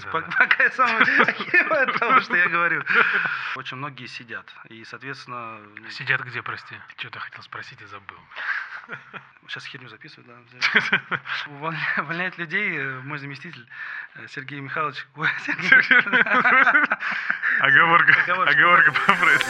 сейчас пока, я самое от того, что я говорю. Очень многие сидят. И, соответственно, ну, Сидят где, прости? Что-то хотел спросить и забыл. сейчас херню записывают, да. Увольня- Увольняет людей э, мой заместитель э, Сергей Михайлович. Оговорка, оговорка по Фрейду.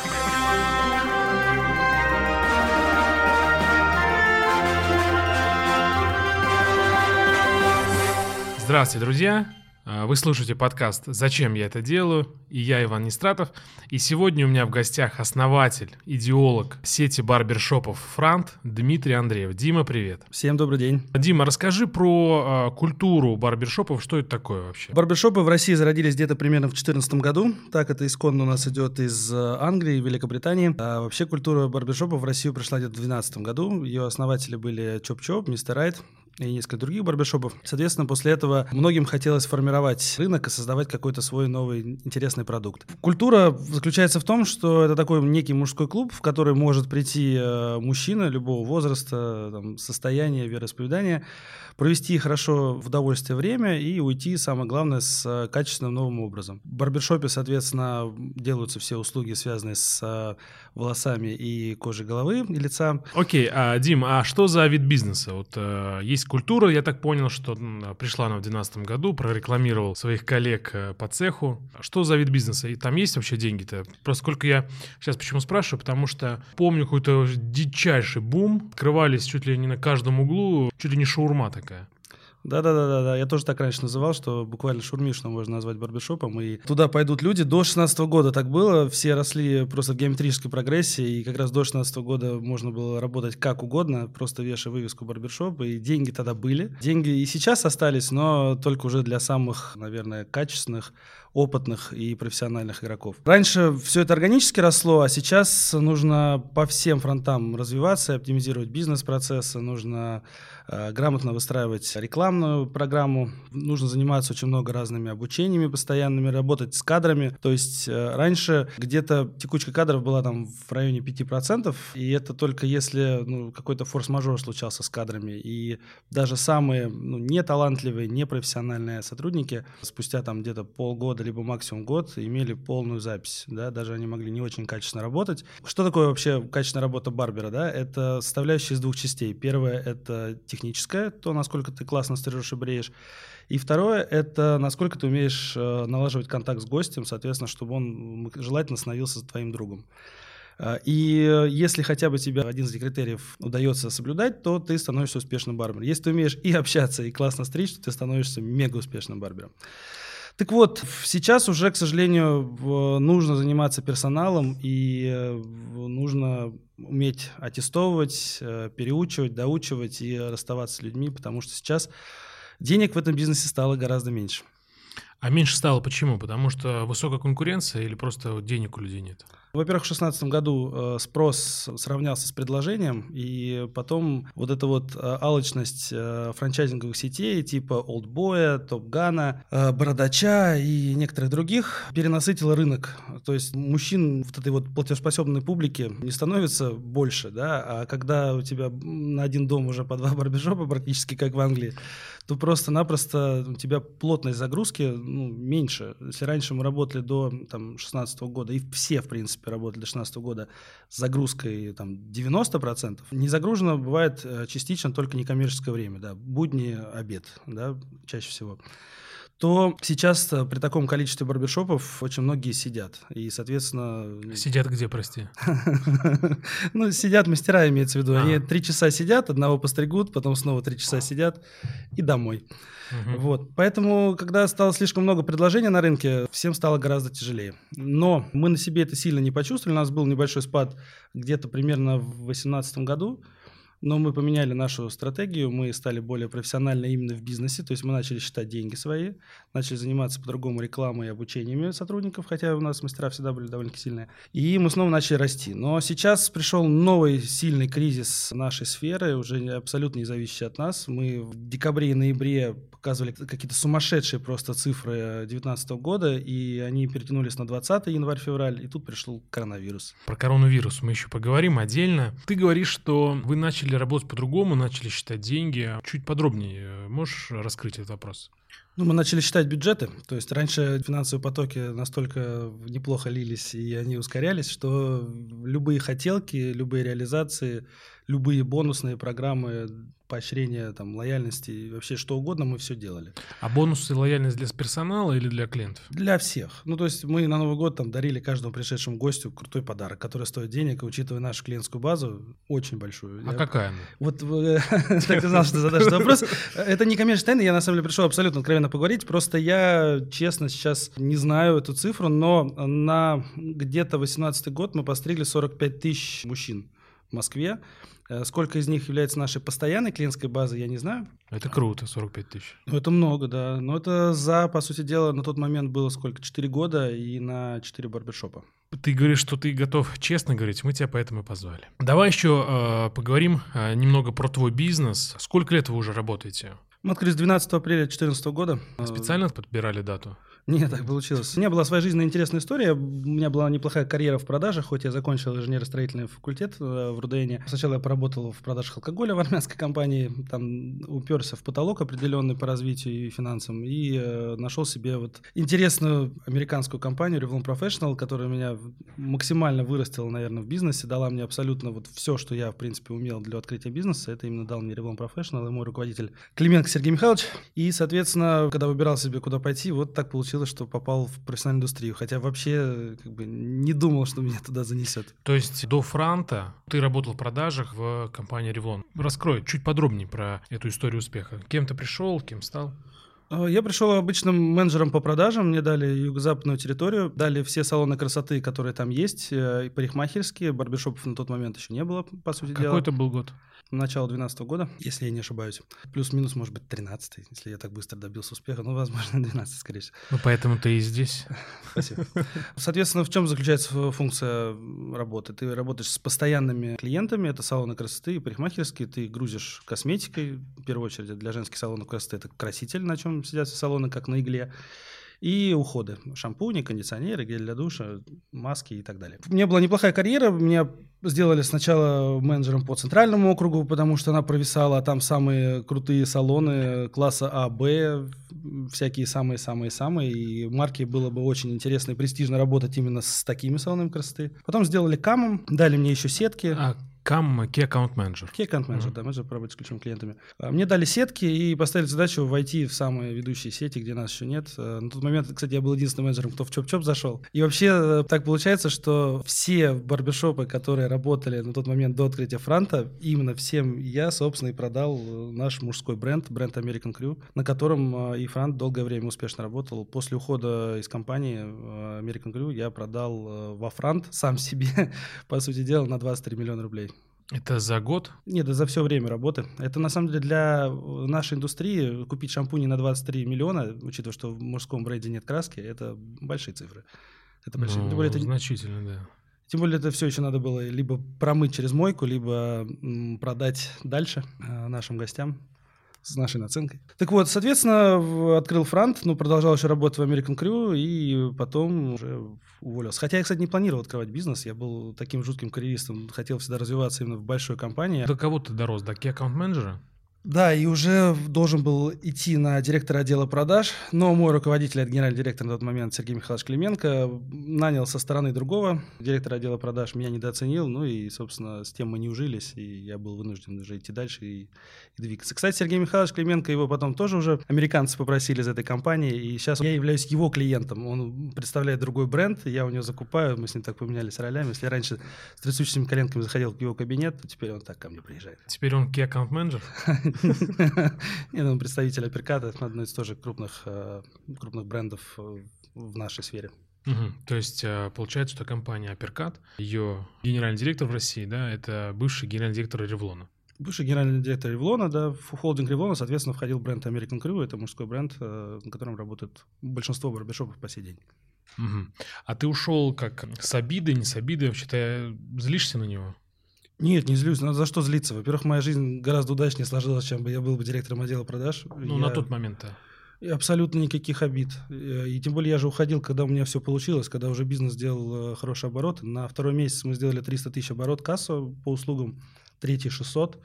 Здравствуйте, друзья! А, Вы слушаете подкаст «Зачем я это делаю?» И я Иван Нестратов. И сегодня у меня в гостях основатель, идеолог сети барбершопов «Франт» Дмитрий Андреев. Дима, привет! Всем добрый день. Дима, расскажи про а, культуру барбершопов, что это такое вообще? Барбершопы в России зародились где-то примерно в 2014 году. Так это исконно у нас идет из э, Англии, Великобритании. А вообще культура барбершопов в Россию пришла где-то в 2012 году. Ее основатели были Чоп-Чоп, Мистер Райт и несколько других барбершопов. Соответственно, после этого многим хотелось формировать рынок и создавать какой-то свой новый интересный продукт. Культура заключается в том, что это такой некий мужской клуб, в который может прийти э, мужчина любого возраста, там, состояния, вероисповедания, провести хорошо в удовольствие время и уйти, самое главное, с э, качественным новым образом. В барбершопе, соответственно, делаются все услуги, связанные с э, волосами и кожей головы и лица. Окей, а, Дим, а что за вид бизнеса? Вот э, есть культура, я так понял, что м, пришла она в 2012 году, прорекламировал своих коллег э, по цеху. Что за вид бизнеса? И там есть вообще деньги-то? Просто сколько я сейчас почему спрашиваю, потому что помню какой-то дичайший бум, открывались чуть ли не на каждом углу, чуть ли не шаурма такая. Да-да-да, я тоже так раньше называл, что буквально шурмишно можно назвать барбершопом, и туда пойдут люди. До 16 года так было, все росли просто в геометрической прогрессии, и как раз до 16 года можно было работать как угодно, просто вешая вывеску барбершоп, и деньги тогда были. Деньги и сейчас остались, но только уже для самых, наверное, качественных, опытных и профессиональных игроков. Раньше все это органически росло, а сейчас нужно по всем фронтам развиваться, оптимизировать бизнес-процессы, нужно грамотно выстраивать рекламную программу, нужно заниматься очень много разными обучениями постоянными, работать с кадрами. То есть э, раньше где-то текучка кадров была там в районе 5%, и это только если ну, какой-то форс-мажор случался с кадрами. И даже самые ну, неталантливые, непрофессиональные сотрудники спустя там где-то полгода либо максимум год имели полную запись, да, даже они могли не очень качественно работать. Что такое вообще качественная работа барбера, да? Это составляющая из двух частей. Первое — это техническая, то, насколько ты классно стрижешь и бреешь. И второе — это насколько ты умеешь э, налаживать контакт с гостем, соответственно, чтобы он желательно становился твоим другом. А, И э, если хотя бы тебе один из критериев удается соблюдать, то ты становишься успешным барбером. Если ты умеешь и общаться, и классно стричь, то ты становишься мега успешным барбером. Так вот, сейчас уже, к сожалению, нужно заниматься персоналом и э, нужно уметь аттестовывать, э, переучивать, доучивать и расставаться с людьми, потому что сейчас денег в этом бизнесе стало гораздо меньше. А меньше стало почему? Потому что высокая конкуренция или просто денег у людей нет? Во-первых, в 2016 году э, спрос сравнялся с предложением, и потом вот эта вот э, алчность э, франчайзинговых сетей типа Олдбоя, Топгана, Бородача и некоторых других перенасытила рынок. То есть мужчин вот этой вот платежеспособной публики не становится больше, да, а когда у тебя на один дом уже по два барбершопа практически как в Англии, то просто-напросто у тебя плотность загрузки ну, меньше. Если раньше мы работали до там, 16 года, и все, в принципе, работали до 16 года с загрузкой там, 90%, не загружено бывает э, частично только некоммерческое время, да, будни, обед, да, чаще всего то сейчас э, при таком количестве барбершопов очень многие сидят. И, соответственно... ну, Сидят где, прости? Ну, сидят мастера, имеется в виду. Они А. три часа сидят, одного постригут, потом снова три часа сидят и домой. Вот. Поэтому, когда стало слишком много предложений на рынке, всем стало гораздо тяжелее. Но мы на себе это сильно не почувствовали. У нас был небольшой спад где-то примерно в 2018 году. Но мы поменяли нашу стратегию, мы стали более профессиональны именно в бизнесе, то есть мы начали считать деньги свои, начали заниматься по-другому рекламой и обучениями сотрудников, хотя у нас мастера всегда были довольно сильные. И мы снова начали расти. Но сейчас пришел новый сильный кризис нашей сферы, уже абсолютно не зависящий от нас. Мы в декабре и ноябре показывали какие-то сумасшедшие просто цифры 2019 года, и они перетянулись на 20 январь-февраль, и тут пришел коронавирус. Про коронавирус мы еще поговорим отдельно. Ты говоришь, что вы начали начали работать по-другому, начали считать деньги. Чуть подробнее можешь раскрыть этот вопрос? Ну, мы начали считать бюджеты. То есть раньше финансовые потоки настолько неплохо лились и они ускорялись, что любые хотелки, любые реализации, любые бонусные программы поощрения, там, лояльности и вообще что угодно, мы все делали. А бонусы и лояльность для персонала или для клиентов? Для всех. Ну, то есть мы на Новый год там дарили каждому пришедшему гостю крутой подарок, который стоит денег, и учитывая нашу клиентскую базу, очень большую. А я... какая она? Вот так ты знал, что задашь этот вопрос. Это не коммерческая тайна, я на самом деле пришел абсолютно откровенно поговорить, просто я, честно, сейчас не знаю эту цифру, но на где-то 18 год мы постригли 45 тысяч мужчин в Москве. Э, сколько из них является нашей постоянной клиентской базой, я не знаю. Это круто, 45 тысяч. Ну, это много, да. Но это за, по сути дела, на тот момент было сколько? 4 года и на 4 барбершопа. Ты говоришь, что ты готов честно говорить, мы тебя поэтому и позвали. Давай еще э, поговорим э, немного про твой бизнес. Сколько лет вы уже работаете? Мы открылись 12 апреля 2014 года. Специально подбирали дату? Нет, так получилось. У меня была своя жизненная интересная история. У меня была неплохая карьера в продажах, хоть я закончил инженерно-строительный факультет э, в Рудене. Сначала я поработал в продажах алкоголя в армянской компании, там уперся в потолок определенный по развитию и финансам, и э, нашел себе вот интересную американскую компанию Revlon Professional, которая меня максимально вырастила, наверное, в бизнесе, дала мне абсолютно вот все, что я, в принципе, умел для открытия бизнеса. Это именно дал мне Revlon Professional и мой руководитель Клименко Сергей Михайлович. И, соответственно, когда выбирал себе, куда пойти, вот так получилось получилось, что попал в профессиональную индустрию, хотя вообще как бы не думал, что меня туда занесет. То есть до Франта ты работал в продажах в компании Revlon. Раскрой чуть подробнее про эту историю успеха. Кем ты пришел, кем стал? А, я пришел обычным менеджером по продажам, мне дали юго-западную территорию, дали все салоны красоты, которые там есть, э, и парикмахерские, барбершопов на тот момент еще не было, по сути Какой дела. Какой это был год? Начала 2012 года, если я не ошибаюсь. Плюс-минус, может быть, 13 если я так быстро добился успеха. Ну, возможно, 12 скорее всего. Ну, поэтому ты и здесь. Спасибо. Соответственно, в чем заключается функция работы? Ты работаешь с постоянными клиентами, это салоны красоты и парикмахерские, ты грузишь косметикой, в первую очередь для женских салонов красоты это краситель, на чем сидят салоны, как на игле и уходы. Шампуни, кондиционеры, гель для душа, маски и так далее. У меня была неплохая карьера. Меня сделали сначала менеджером по центральному округу, потому что она провисала, а там самые крутые салоны класса А, Б, всякие самые-самые-самые, и марке было бы очень интересно и престижно работать именно с такими салонами красоты. Потом сделали камом, дали мне еще сетки. А Кам Key Account Manager. Key Account Manager, mm-hmm. да, менеджер по работе с ключевыми клиентами. А, мне дали сетки и поставили задачу войти в самые ведущие сети, где нас еще нет. А, на тот момент, кстати, я был единственным менеджером, кто в Чоп-Чоп зашел. И вообще э, так получается, что все барбершопы, которые работали на тот момент до открытия франта, именно всем я, собственно, и продал э, наш мужской бренд, бренд American Crew, на котором э, и франт долгое время успешно работал. После ухода из компании American Crew я продал во франт сам себе, по сути дела, на 23 миллиона рублей. Это за год? Нет, это за все время работы. Это на самом деле для нашей индустрии купить шампуни на 23 миллиона, учитывая, что в мужском бренде нет краски, это большие цифры. Это большие. Ну, Тем более, это... Значительно, да. Тем более это все еще надо было либо промыть через мойку, либо продать дальше э, нашим гостям с нашей наценкой. Так вот, соответственно, открыл франт, ну, продолжал еще работать в American Crew и потом уже уволился. Хотя я, кстати, не планировал открывать бизнес, я был таким жутким карьеристом, хотел всегда развиваться именно в большой компании. До кого ты дорос? До key аккаунт менеджера да, и уже должен был идти на директора отдела продаж, но мой руководитель, это генеральный директор на тот момент Сергей Михайлович Клименко, нанял со стороны другого директора отдела продаж, меня недооценил, ну и, собственно, с тем мы не ужились, и я был вынужден уже идти дальше и, и двигаться. Кстати, Сергей Михайлович Клименко, его потом тоже уже американцы попросили из этой компании, и сейчас я являюсь его клиентом, он представляет другой бренд, я у него закупаю, мы с ним так поменялись ролями, если я раньше с трясущими коленками заходил в его кабинет, то теперь он так ко мне приезжает. Теперь он key аккаунт менеджер Нет, он представитель Апперката, это одно из тоже крупных, э, крупных брендов э, в нашей сфере. Угу. То есть э, получается, что компания Апперкат, ее генеральный директор в России, да, это бывший генеральный директор Ревлона. Бывший генеральный директор Ревлона, да, в холдинг Ревлона, соответственно, входил бренд American Crew, это мужской бренд, на котором работает большинство барбершопов по сей день. Угу. А ты ушел как с обидой, не с обидой, вообще-то злишься на него? Нет, не злюсь. За что злиться? Во-первых, моя жизнь гораздо удачнее сложилась, чем бы я был бы директором отдела продаж. Ну, я... на тот момент-то. И абсолютно никаких обид. И тем более я же уходил, когда у меня все получилось, когда уже бизнес сделал э, хороший оборот. На второй месяц мы сделали 300 тысяч оборот кассу по услугам, третий 600.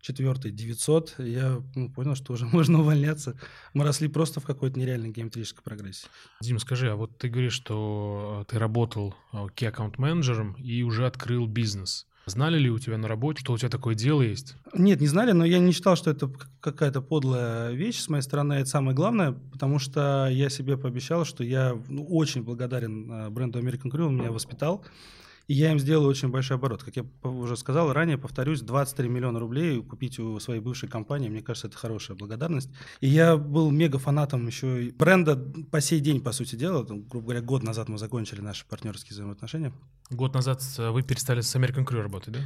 четвертый 900. Я ну, понял, что уже можно увольняться. Мы росли просто в какой-то нереальной геометрической прогрессии. Дим, скажи, а вот ты говоришь, что ты работал э, key аккаунт менеджером и уже открыл бизнес. Знали ли у тебя на работе, что у тебя такое дело есть? Нет, не знали, но я не считал, что это какая-то подлая вещь с моей стороны. Это самое главное, потому что я себе пообещал, что я ну, очень благодарен э, бренду American Crew, он меня воспитал. И я им сделал очень большой оборот. Как я уже сказал ранее, повторюсь, 23 миллиона рублей купить у своей бывшей компании, мне кажется, это хорошая благодарность. И я был мега фанатом еще и бренда по сей день, по сути дела. Там, грубо говоря, год назад мы закончили наши партнерские взаимоотношения. Год назад вы перестали с American Crew работать, да?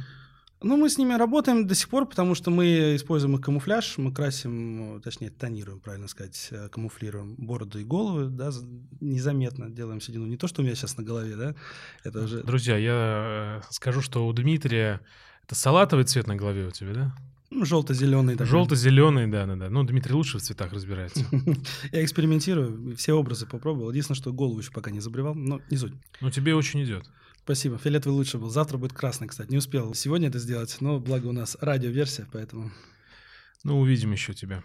Ну, мы с ними работаем до сих пор, потому что мы используем их камуфляж, мы красим, точнее, тонируем, правильно сказать, э, камуфлируем бороду и головы, да, незаметно делаем седину. Не то, что у меня сейчас на голове, да, это уже... Друзья, я э, скажу, что у Дмитрия это салатовый цвет на голове у тебя, да? Ну, желто-зеленый. Такой. Желто-зеленый, да-да-да. Ну, Дмитрий лучше в цветах разбирается. Я экспериментирую, все образы попробовал. Единственное, что голову еще пока не забревал, но не суть. Ну, тебе очень идет. Спасибо. Фиолетовый лучше был. Завтра будет красный, кстати. Не успел сегодня это сделать, но благо у нас радиоверсия, поэтому... Ну, увидим еще тебя.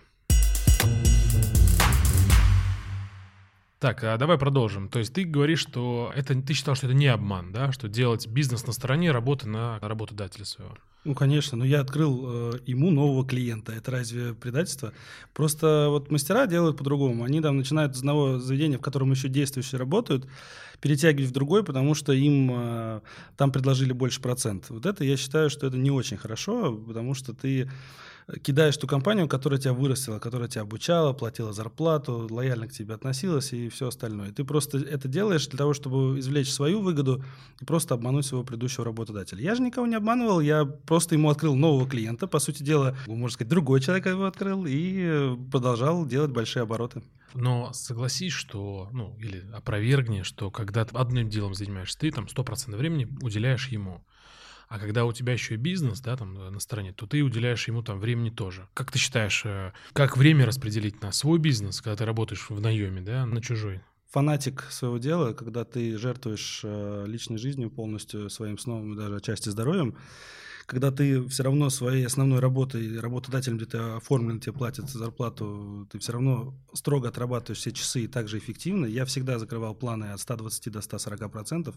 Так, а давай продолжим. То есть ты говоришь, что это ты считал, что это не обман, да, что делать бизнес на стороне работы на работодателя своего. Ну, конечно, но я открыл э, ему нового клиента. Это разве предательство? Просто вот мастера делают по-другому. Они там начинают с одного заведения, в котором еще действующие работают, перетягивать в другой, потому что им э, там предложили больше процент. Вот это я считаю, что это не очень хорошо, потому что ты кидаешь ту компанию, которая тебя вырастила, которая тебя обучала, платила зарплату, лояльно к тебе относилась и все остальное. Ты просто это делаешь для того, чтобы извлечь свою выгоду и просто обмануть своего предыдущего работодателя. Я же никого не обманывал, я просто ему открыл нового клиента, по сути дела, можно сказать, другой человек его открыл и продолжал делать большие обороты. Но согласись, что, ну, или опровергни, что когда ты одним делом занимаешься, ты там 100% времени уделяешь ему. А когда у тебя еще и бизнес, да, там э, на стороне, то ты уделяешь ему там времени тоже. Как ты считаешь, э, как время распределить на свой бизнес, когда ты работаешь в наеме, да, на чужой? фанатик своего дела, когда ты жертвуешь э, личной жизнью полностью, своим сном и даже отчасти здоровьем, когда ты все равно своей основной работой, работодателем, где ты оформлен, тебе платят зарплату, ты все равно строго отрабатываешь все часы и также эффективно. Я всегда закрывал планы от 120 до 140 процентов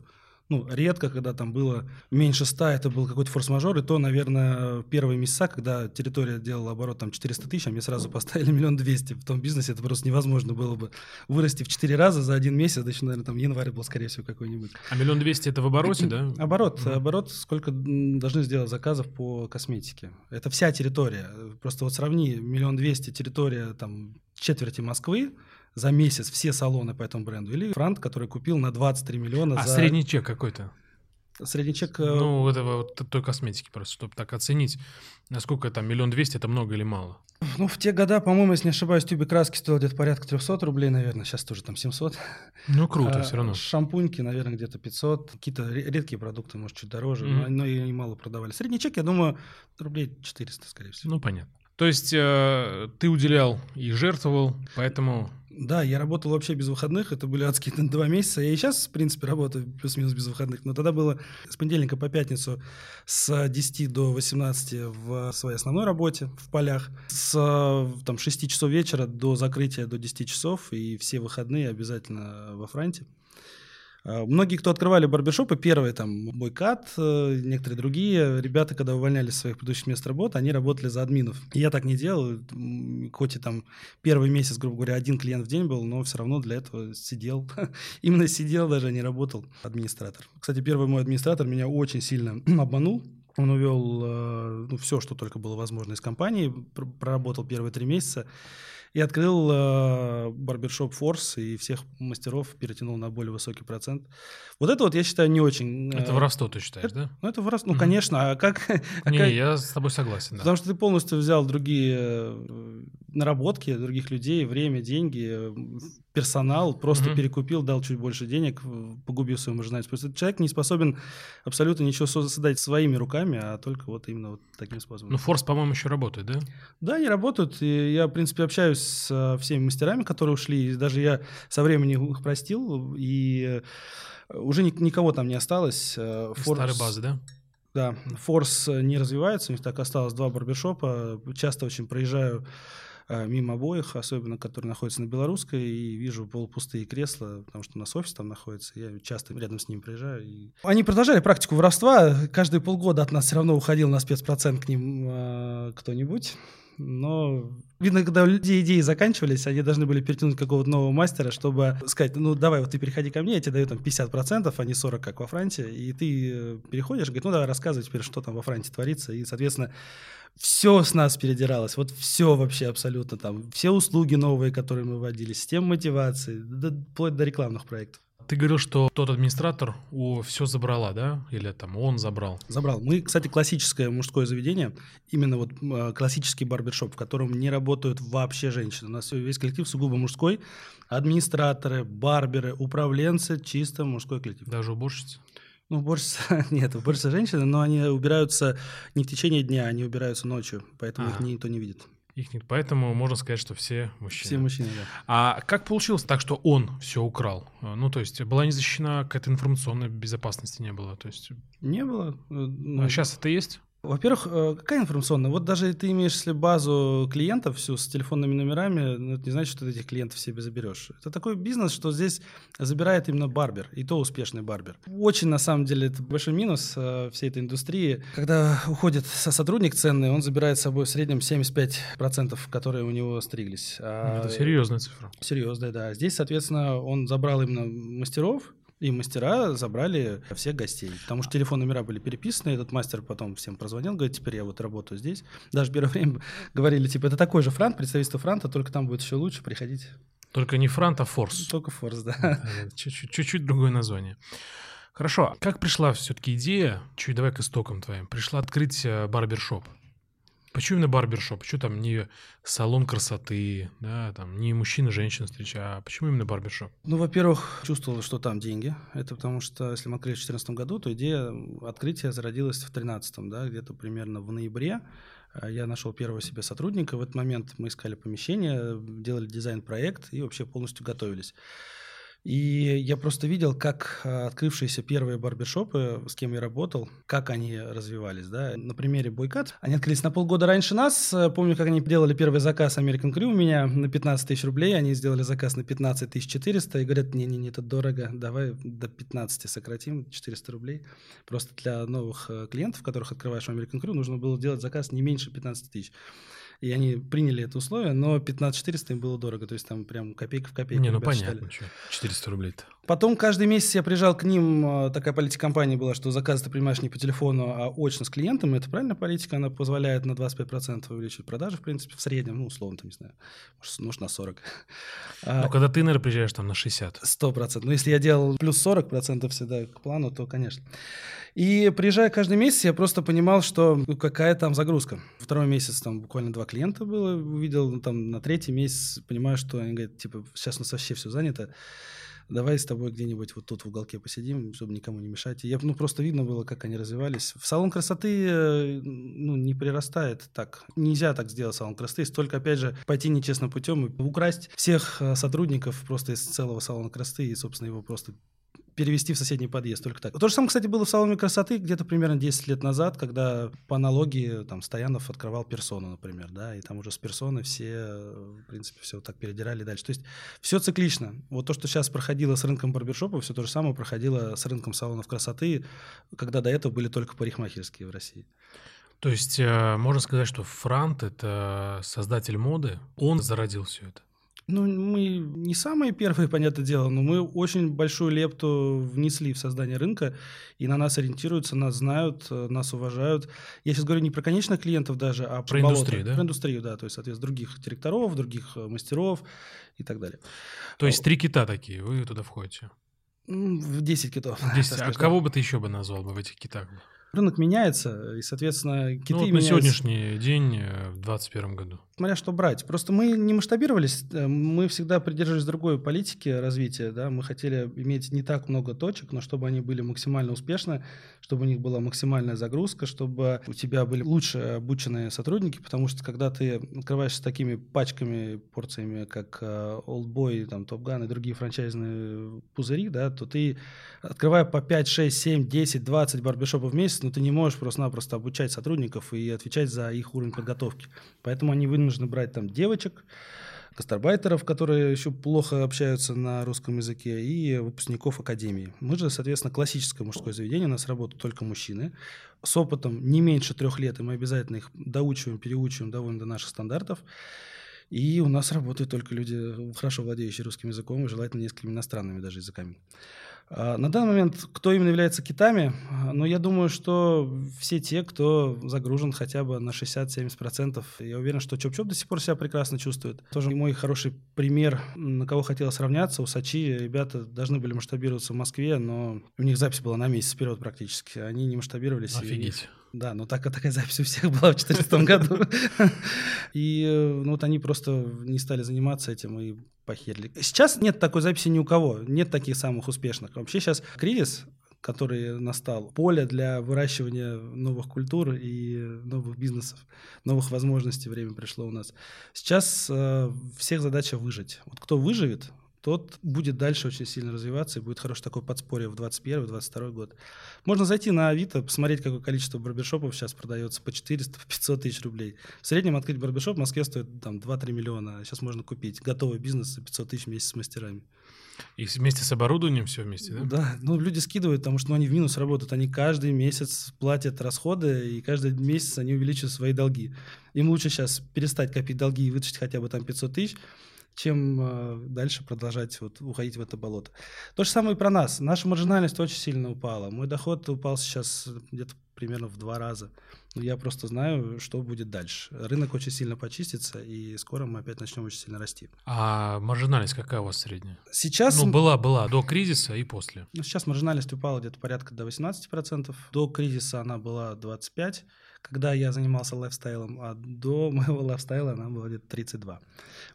ну, редко, когда там было меньше 100, это был какой-то форс-мажор, и то, наверное, первые месяца, когда территория делала оборот там 400 тысяч, а мне сразу поставили миллион двести. В том бизнесе это просто невозможно было бы вырасти в 4 раза за один месяц, да еще, наверное, там январь был, скорее всего, какой-нибудь. А миллион двести это в обороте, да? Оборот, mm оборот, сколько должны сделать заказов по косметике. Это вся территория. Просто вот сравни, миллион двести территория там четверти Москвы, за месяц все салоны по этому бренду, или франт, который купил на 23 миллиона а за... средний чек какой-то? Средний чек... Э, ну, этого вот той косметики просто, чтобы так оценить, насколько там миллион двести, это много или мало? Ну, в те года, по-моему, если не ошибаюсь, тюбик краски стоил где-то порядка 300 рублей, наверное, сейчас тоже там 700. Ну, круто, а, все равно. Шампуньки, наверное, где-то 500, какие-то редкие продукты, может, чуть дороже, mm-hmm. но, но и мало продавали. Средний чек, я думаю, рублей 400, скорее всего. Ну, понятно. То есть э, ты уделял и жертвовал, поэтому да, я работал вообще без выходных, это были адские два месяца. Я и сейчас, в принципе, работаю плюс-минус без выходных, но тогда было с понедельника по пятницу с 10 до 18 в своей основной работе в полях, с там, 6 часов вечера до закрытия до 10 часов, и все выходные обязательно во Франте. А, многие, кто открывали барбершопы, первые там Бойкат, э, некоторые другие ребята, когда увольнялись с своих предыдущих мест работы, они работали за админов. Я так не делал, хоть и там первый месяц, грубо говоря, один клиент в день был, но все равно для этого сидел. Именно сидел, даже не работал администратор. Кстати, первый мой администратор меня очень сильно обманул. Он увел э, ну, все, что только было возможно из компании, проработал первые три месяца и открыл э, барбершоп Force и всех мастеров перетянул на более высокий процент. Вот это вот я считаю не очень... Э, это воровство ты считаешь, это, да? Ну это воровство, ну mm конечно, а как... А не, как... я с тобой согласен, да. Потому что ты полностью взял другие э, наработки других людей, время, деньги, э, персонал, просто mm перекупил, дал чуть больше денег, погубил свою маржинальность. Просто человек не способен абсолютно ничего создать своими руками, а только вот именно вот таким способом. Ну, Форс, по-моему, еще работает, да? Да, они работают. И я, в принципе, общаюсь с э, всеми мастерами, которые ушли. И даже я со временем их простил, и э, уже никого там не осталось. Форс... Старой базы, да? Да, Форс не развивается, у них так осталось два барбершопа. Часто очень проезжаю э, мимо обоих, особенно которые находятся на Белорусской, и вижу полупустые кресла, потому что у нас офис там находится, я часто рядом с ним приезжаю. И... Они продолжали практику воровства, каждые полгода от нас все равно уходил на спецпроцент к ним э, кто-нибудь. Но видно, когда у людей идеи заканчивались, они должны были перетянуть какого-то нового мастера, чтобы сказать, ну давай, вот ты переходи ко мне, я тебе даю там 50%, а не 40, как во Франции, и ты э, переходишь, говорит, ну давай рассказывай теперь, что там во Франции творится, и, соответственно, все с нас передиралось, вот все вообще абсолютно там, все услуги новые, которые мы вводили, система мотивации, до, вплоть до рекламных проектов. Ты говорил, что тот администратор у все забрала, да? Или там он забрал? Забрал. Мы, кстати, классическое мужское заведение, именно вот э, классический барбершоп, в котором не работают вообще женщины. У нас весь коллектив сугубо мужской. Администраторы, барберы, управленцы, чисто мужской коллектив. Даже уборщицы? Ну, уборщица, нет, уборщица женщины, но они убираются не в течение дня, они убираются ночью, поэтому их никто не видит. Их нет. Поэтому можно сказать, что все мужчины. Все мужчины, да. А как получилось так, что он все украл? Ну, то есть была не защищена какая-то информационная безопасности не было? То есть... Не было. Э, ну... А сейчас это есть? Во-первых, э, какая информационная? Вот даже ты имеешь если базу клиентов всю с телефонными номерами, ну, это не значит, что ты этих клиентов себе заберешь. Это такой бизнес, что здесь забирает именно барбер, и то успешный барбер. Очень, на самом деле, это большой минус э, всей этой индустрии. Когда уходит со сотрудник ценный, он забирает с собой в среднем 75%, которые у него стриглись. А... Это серьезная цифра. Серьезная, да. Здесь, соответственно, он забрал именно мастеров, и мастера забрали всех гостей, потому что телефон номера были переписаны, этот мастер потом всем прозвонил, говорит, теперь я вот работаю здесь. Даже в первое время говорили, типа, это такой же франт, представительство франта, только там будет еще лучше, приходить. Только не франт, а форс. Только форс, да. Чуть-чуть другое название. Хорошо, а как пришла все-таки идея, чуть давай к истокам твоим, пришла открыть э, барбершоп? Почему именно барбершоп? Почему там не салон красоты, да, там не мужчина, женщина встреча, а почему именно барбершоп? Ну, во-первых, чувствовал, что там деньги. Это потому что, если мы открыли в 2014 году, то идея открытия зародилась в 2013, да, где-то примерно в ноябре. А, я нашел первого себе сотрудника. В этот момент мы искали помещение, делали дизайн-проект и вообще полностью готовились. И я просто видел, как а, открывшиеся первые барбершопы, с кем я работал, как они развивались. Да? На примере Бойкат. Они открылись на полгода раньше нас. Помню, как они делали первый заказ American Crew у меня на 15 тысяч рублей. Они сделали заказ на 15 400 и говорят, не-не-не, это дорого, давай до 15 сократим, 400 рублей. Просто для новых э, клиентов, которых открываешь American Crew, нужно было делать заказ не меньше 15 тысяч и они приняли это условие, но 15 400 им было дорого, то есть там прям копейка в копейку. Не, ну понятно, что, 400 рублей-то. Потом каждый месяц я приезжал к ним, а, такая политика компании была, что заказ ты принимаешь не по телефону, а очно с клиентом, это правильная политика, она позволяет на 25% увеличить продажи, в принципе, в среднем, ну, условно, там, не знаю, может, на 40. Ну, а, когда ты, наверное, приезжаешь там на 60. 100%. Ну, если я делал плюс 40% всегда к плану, то, конечно. И приезжая каждый месяц, я просто понимал, что ну, какая там загрузка. Второй месяц там буквально два клиента было, увидел, ну, там на третий месяц понимаю, что они говорят, типа, сейчас у нас вообще все занято, давай с тобой где-нибудь вот тут в уголке посидим, чтобы никому не мешать. Я, ну, просто видно было, как они развивались. В салон красоты, э, ну, не прирастает так. Нельзя так сделать салон красоты, если только, опять же, пойти нечестным путем и украсть всех э, сотрудников просто из целого салона красоты и, собственно, его просто перевести в соседний подъезд, только так. То же самое, кстати, было в салоне красоты где-то примерно 10 лет назад, когда по аналогии там Стоянов открывал персону, например, да, и там уже с персоны все, в принципе, все так передирали дальше. То есть все циклично. Вот то, что сейчас проходило с рынком барбершопов, все то же самое проходило с рынком салонов красоты, когда до этого были только парикмахерские в России. То есть э, можно сказать, что Франт — это создатель моды, он зародил все это? Ну, мы не самые первые, понятное дело, но мы очень большую лепту внесли в создание рынка, и на нас ориентируются, нас знают, э, нас уважают. Я сейчас говорю не про конечных клиентов даже, а про, про индустрию, да? Про индустрию, да, то есть, соответственно, других директоров, других э, мастеров и так далее. То есть три кита такие, вы туда входите? В 10 китов. 10. А кого бы ты еще бы назвал бы в этих китах? Рынок меняется, и, соответственно, киты ну, вот на сегодняшний день э, в 2021 году смотря что брать. Просто мы не масштабировались, э, мы всегда придерживались другой политики развития, да, мы хотели иметь не так много точек, но чтобы они были максимально успешны, чтобы у них была максимальная загрузка, чтобы у тебя были лучше обученные сотрудники, потому что когда ты открываешься такими пачками, порциями, как э, Old Boy, там, Top Gun и другие франчайзные пузыри, да, то ты, открывая по 5, 6, 7, 10, 20 барбершопов в месяц, но ты не можешь просто-напросто обучать сотрудников и отвечать за их уровень подготовки. Поэтому они вынуждены брать там девочек, гастарбайтеров, которые еще плохо общаются на русском языке, и выпускников академии. Мы же, соответственно, классическое мужское заведение, у нас работают только мужчины. С опытом не меньше трех лет, и мы обязательно их доучиваем, переучиваем довольно до наших стандартов. И у нас работают только люди, хорошо владеющие русским языком, и желательно несколькими иностранными даже языками. А, на данный момент кто именно является китами? Ну, я думаю, что все те, кто загружен хотя бы на 60-70%. Я уверен, что Чоп-Чоп до сих пор себя прекрасно чувствует. Тоже мой хороший пример, на кого хотел сравняться. У Сачи ребята должны были масштабироваться в Москве, но у них запись была на месяц вперед практически. Они не масштабировались. Офигеть. Да, но так, такая запись у всех была в 2014 году. И э, ну, вот они просто не стали заниматься этим и похерили. Сейчас нет такой записи ни у кого, нет таких самых успешных. Вообще сейчас кризис, который настал, поле для выращивания новых культур и новых бизнесов, новых возможностей время пришло у нас. Сейчас э, всех задача выжить. Вот кто выживет, тот будет дальше очень сильно развиваться и будет хорошее такое подспорье в 2021-2022 год. Можно зайти на Авито, посмотреть, какое количество барбершопов сейчас продается по 400, по 500 тысяч рублей. В среднем открыть барбершоп в Москве стоит там 2-3 миллиона. Сейчас можно купить готовый бизнес за 500 тысяч вместе с мастерами. И вместе с оборудованием все вместе, да? Да, ну люди скидывают, потому что ну, они в минус работают, они каждый месяц платят расходы, и каждый месяц они увеличивают свои долги. Им лучше сейчас перестать копить долги и вытащить хотя бы там 500 тысяч, чем э, дальше продолжать вот, уходить в это болото. То же самое и про нас. Наша маржинальность очень сильно упала. Мой доход упал сейчас где-то примерно в два раза. Но я просто знаю, что будет дальше. Рынок очень сильно почистится, и скоро мы опять начнем очень сильно расти. А маржинальность какая у вас средняя? Сейчас... Ну, была, была, до кризиса и после. Ну, сейчас маржинальность упала где-то порядка до 18%. До кризиса она была 25% когда я занимался лайфстайлом, а до моего лайфстайла она была где-то 32.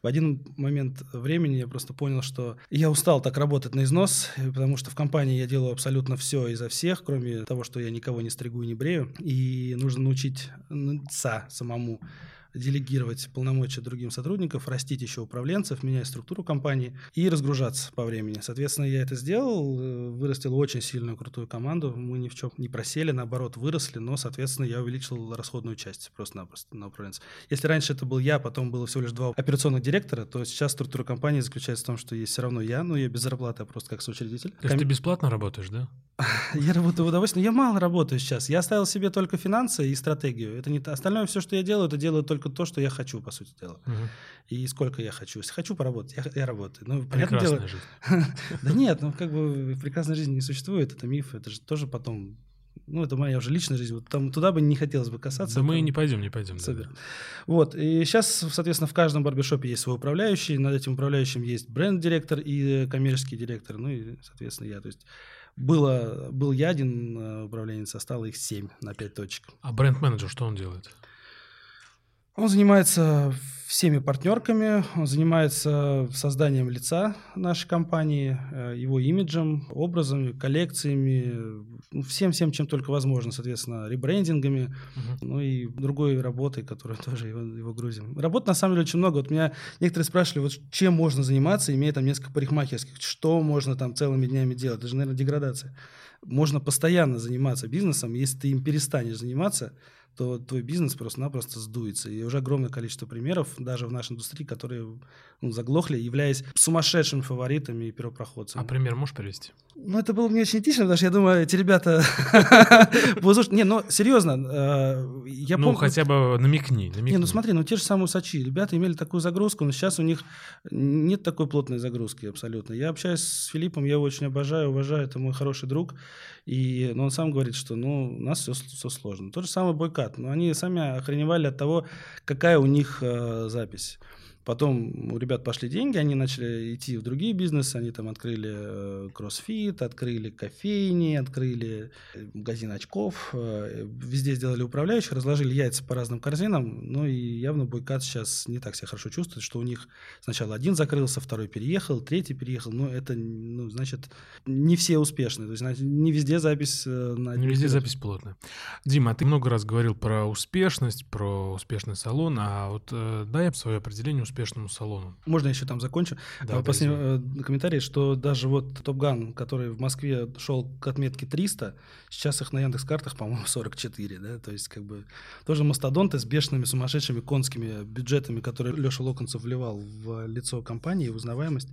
В один момент времени я просто понял, что я устал так работать на износ, потому что в компании я делаю абсолютно все изо всех, кроме того, что я никого не стригу и не брею, и нужно научиться самому делегировать полномочия другим сотрудникам, растить еще управленцев, менять структуру компании и разгружаться по времени. Соответственно, я это сделал, э, вырастил очень сильную крутую команду, мы ни в чем не просели, наоборот, выросли, но, соответственно, я увеличил расходную часть просто-напросто на управленца. Если раньше это был я, потом было всего лишь два операционных директора, то сейчас структура компании заключается в том, что есть все равно я, но я без зарплаты, а просто как соучредитель. То есть Ком... ты бесплатно работаешь, да? Я работаю в удовольствие, но я мало работаю сейчас. Я оставил себе только финансы и стратегию. Это не остальное все, что я делаю, это делаю только то, что я хочу, по сути дела. Угу. И сколько я хочу. Если хочу поработать, я, я работаю. Ну, Прекрасная дело... жизнь. Да нет, ну как бы прекрасной жизни не существует, это миф, это же тоже потом ну, это моя уже личная жизнь, вот там туда бы не хотелось бы касаться. Да мы не пойдем, не пойдем. Супер. Да, да. Вот, и сейчас, соответственно, в каждом барбершопе есть свой управляющий, над этим управляющим есть бренд-директор и коммерческий директор, ну и, соответственно, я, то есть было, был я один э, управленец, а стало их семь на пять точек. А бренд-менеджер что он делает? Он занимается всеми партнерками, он занимается созданием лица нашей компании, э, его имиджем, образами, коллекциями, ну, всем-всем, чем только возможно, соответственно, ребрендингами, uh-huh. ну и другой работой, которую тоже его, его грузим. Работ на самом деле очень много. Вот меня некоторые спрашивали, вот чем можно заниматься, имея там несколько парикмахерских, что можно там целыми днями делать, это же, наверное, деградация. Можно постоянно заниматься бизнесом, если ты им перестанешь заниматься, то твой бизнес просто-напросто сдуется. И уже огромное количество примеров, даже в нашей индустрии, которые ну, заглохли, являясь сумасшедшими фаворитами и первопроходцами. А пример можешь привести? Ну, это было не очень этично, потому что я думаю, эти ребята... Не, ну, серьезно, э, я Ну, хотя бы намекни, Не, ну смотри, ну те же самые Сочи. Ребята имели такую загрузку, но сейчас у них нет такой плотной загрузки абсолютно. Я общаюсь с Филиппом, я его очень обожаю, уважаю, это мой хороший друг. И ну, он сам говорит, что ну, у нас все, все сложно. Тот же самый Бойкат. Но они сами охреневали от того, какая у них э, запись. Потом у ребят пошли деньги, они начали идти в другие бизнесы, они там открыли э, кроссфит, открыли кофейни, открыли э, магазин очков, э, везде сделали управляющих, разложили яйца по разным корзинам, ну и явно Бойкат сейчас не так себя хорошо чувствует, что у них сначала один закрылся, второй переехал, третий переехал, но это, ну, значит, не все успешны, то есть значит, не везде запись на... Не везде запись плотная. Дима, а ты много раз говорил про успешность, про успешный салон, а вот дай свое определение успешному салону. Можно еще там закончу? Да, а, Последний да, комментарий, что даже вот Топган, который в Москве шел к отметке 300, сейчас их на Яндекс.Картах, по-моему, 44, да, то есть как бы тоже мастодонты с бешеными, сумасшедшими конскими бюджетами, которые Леша Локонцев вливал в лицо компании, в узнаваемость.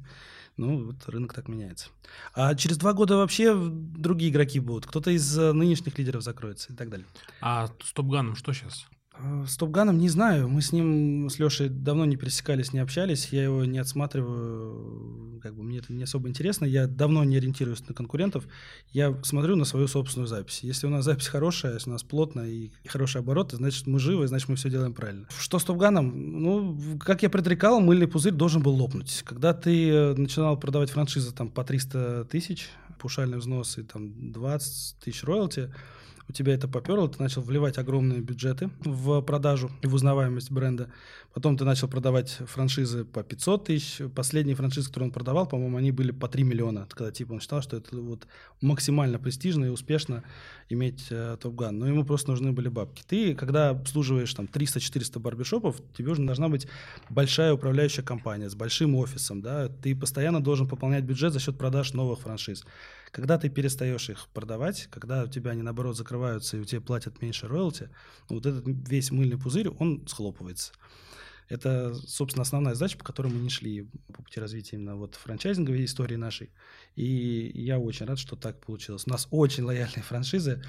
Ну, вот рынок так меняется. А через два года вообще другие игроки будут. Кто-то из э, нынешних лидеров закроется и так далее. А с Топганом что сейчас? Э, с Топганом не знаю. Мы с ним, с Лешей давно не пересекались, не общались. Я его не отсматриваю. Как бы мне это не особо интересно. Я давно не ориентируюсь на конкурентов. Я смотрю на свою собственную запись. Если у нас запись хорошая, если у нас плотно и хорошие обороты, значит мы живы, значит мы все делаем правильно. Что с Топганом? Ну, как я предрекал, мыльный пузырь должен был лопнуть. Когда ты начинал продавать франшизы там по 300 тысяч, паушальный взнос и там 20 тысяч роялти, у тебя это поперло, ты начал вливать огромные бюджеты в продажу и в узнаваемость бренда. Потом ты начал продавать франшизы по 500 тысяч. Последние франшизы, которые он продавал, по-моему, они были по 3 миллиона. Когда типа он считал, что это вот максимально престижно и успешно иметь э, топ-ган. Но ему просто нужны были бабки. Ты, когда обслуживаешь там 300-400 барбершопов, тебе уже должна быть большая управляющая компания с большим офисом. Да? Ты постоянно должен пополнять бюджет за счет продаж новых франшиз. Когда ты перестаешь их продавать, когда у тебя они, наоборот, закрываются и у тебя платят меньше роялти, вот этот весь мыльный пузырь, он схлопывается. Это, собственно, основная задача, по которой мы не шли по пути развития именно вот франчайзинговой истории нашей. И я очень рад, что так получилось. У нас очень лояльные франшизы,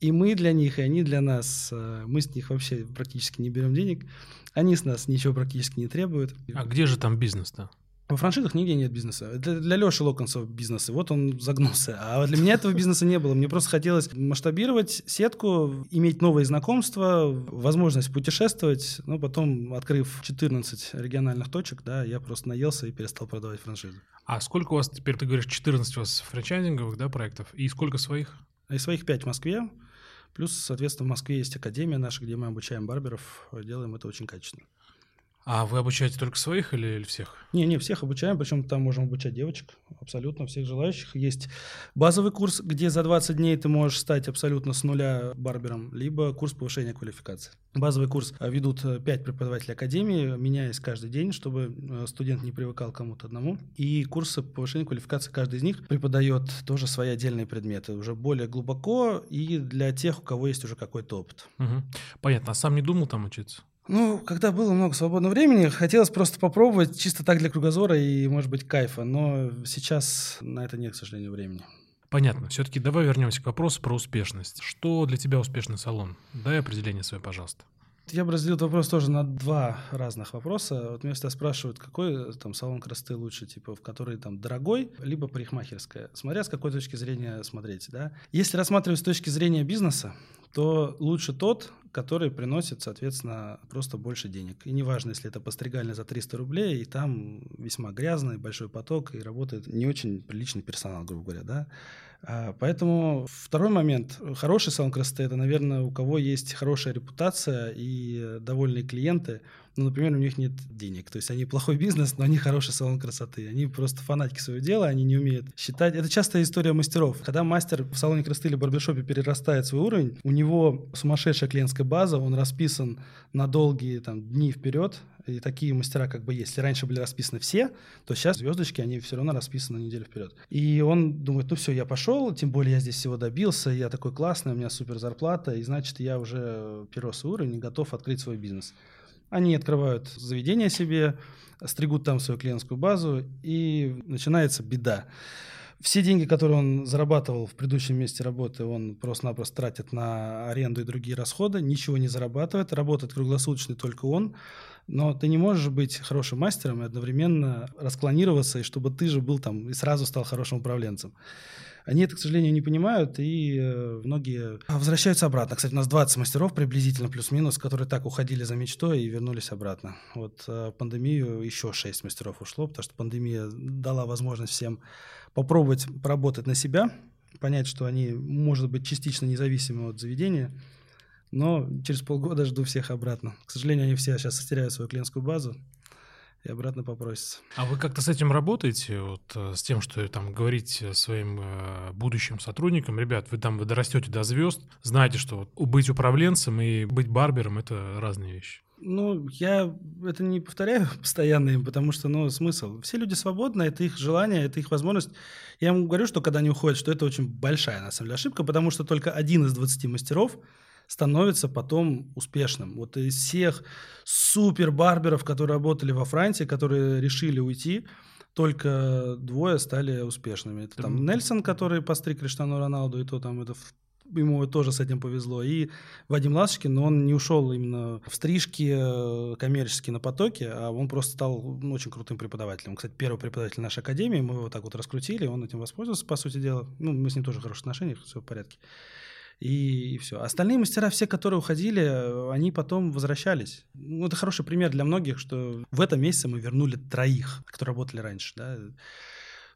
и мы для них, и они для нас. Э, мы с них вообще практически не берем денег. Они с нас ничего практически не требуют. А где же там бизнес-то? Во франшизах нигде нет бизнеса. Это для Леши Локонцева бизнес, и вот он загнулся. А для меня этого бизнеса не было. Мне просто хотелось масштабировать сетку, иметь новые знакомства, возможность путешествовать. Но потом, открыв 14 региональных точек, да, я просто наелся и перестал продавать франшизы. А сколько у вас теперь, ты говоришь, 14 у вас франчайзинговых да, проектов, и сколько своих? И своих 5 в Москве. Плюс, соответственно, в Москве есть академия наша, где мы обучаем барберов, делаем это очень качественно. А вы обучаете только своих или, или всех? Не, не, всех обучаем, причем там можем обучать девочек, абсолютно всех желающих. Есть базовый курс, где за 20 дней ты можешь стать абсолютно с нуля барбером, либо курс повышения квалификации. Базовый курс ведут 5 э, преподавателей академии, меняясь каждый день, чтобы э, студент не привыкал к кому-то одному. И курсы повышения квалификации, каждый из них преподает тоже свои отдельные предметы, уже более глубоко и для тех, у кого есть уже какой-то опыт. Угу. Понятно. А сам не думал там учиться? Ну, когда было много свободного времени, хотелось просто попробовать, чисто так для кругозора и, может быть, кайфа. Но сейчас на это нет, к сожалению, времени. Понятно. Все-таки давай вернемся к вопросу про успешность. Что для тебя успешный салон? Дай определение свое, пожалуйста. Я бы разделил вопрос тоже на два разных вопроса. Вот меня всегда спрашивают, какой там салон красоты лучше, типа, в который там дорогой, либо парикмахерская, смотря с какой точки зрения смотреть, да. Если рассматривать с точки зрения бизнеса, то лучше тот, который приносит, соответственно, просто больше денег. И неважно, если это постригальня за 300 рублей, и там весьма грязный, большой поток, и работает не очень приличный персонал, грубо говоря, да. А, поэтому второй момент. Хороший салон красоты – это, наверное, у кого есть хорошая репутация и довольные клиенты – ну, например, у них нет денег. То есть они плохой бизнес, но они хороший салон красоты. Они просто фанатики своего дела, они не умеют считать. Это частая история мастеров. Когда мастер в салоне красоты или барбершопе перерастает свой уровень, у него сумасшедшая клиентская база, он расписан на долгие там, дни вперед, и такие мастера как бы есть. Если раньше были расписаны все, то сейчас звездочки, они все равно расписаны на неделю вперед. И он думает, ну все, я пошел, тем более я здесь всего добился, я такой классный, у меня супер зарплата, и значит, я уже перерос уровень и готов открыть свой бизнес. Они открывают заведение себе, стригут там свою клиентскую базу, и начинается беда. Все деньги, которые он зарабатывал в предыдущем месте работы, он просто-напросто тратит на аренду и другие расходы, ничего не зарабатывает, работает круглосуточно только он. Но ты не можешь быть хорошим мастером и одновременно расклонироваться, и чтобы ты же был там и сразу стал хорошим управленцем. Они это, к сожалению, не понимают, и э, многие возвращаются обратно. Кстати, у нас 20 мастеров приблизительно, плюс-минус, которые так уходили за мечтой и вернулись обратно. Вот э, пандемию еще 6 мастеров ушло, потому что пандемия дала возможность всем попробовать поработать на себя, понять, что они, может быть, частично независимы от заведения, но через полгода жду всех обратно. К сожалению, они все сейчас теряют свою клиентскую базу, и обратно попросится. А вы как-то с этим работаете, вот, э, с тем, что там говорить своим э, будущим сотрудникам, ребят, вы там вы дорастете до звезд, знаете, что вот, быть управленцем и быть барбером — это разные вещи. Ну, я это не повторяю постоянно им, потому что, ну, смысл. Все люди свободны, это их желание, это их возможность. Я им говорю, что когда они уходят, что это очень большая, на самом деле, ошибка, потому что только один из 20 мастеров становится потом успешным. Вот из всех супер-барберов, которые работали во Франции, которые решили уйти, только двое стали успешными. Это там Нельсон, который постриг Криштиану Роналду, и то там это ему тоже с этим повезло. И Вадим Ласочкин, но он не ушел именно в стрижки э, коммерчески на потоке, а он просто стал ну, очень крутым преподавателем. Кстати, первый преподаватель нашей академии, мы его так вот раскрутили, он этим воспользовался, по сути дела. Ну, мы с ним тоже в хороших отношениях, все в порядке. И, все. Остальные мастера, все, которые уходили, они потом возвращались. Ну, это хороший пример для многих, что в этом месяце мы вернули троих, которые работали раньше. Да?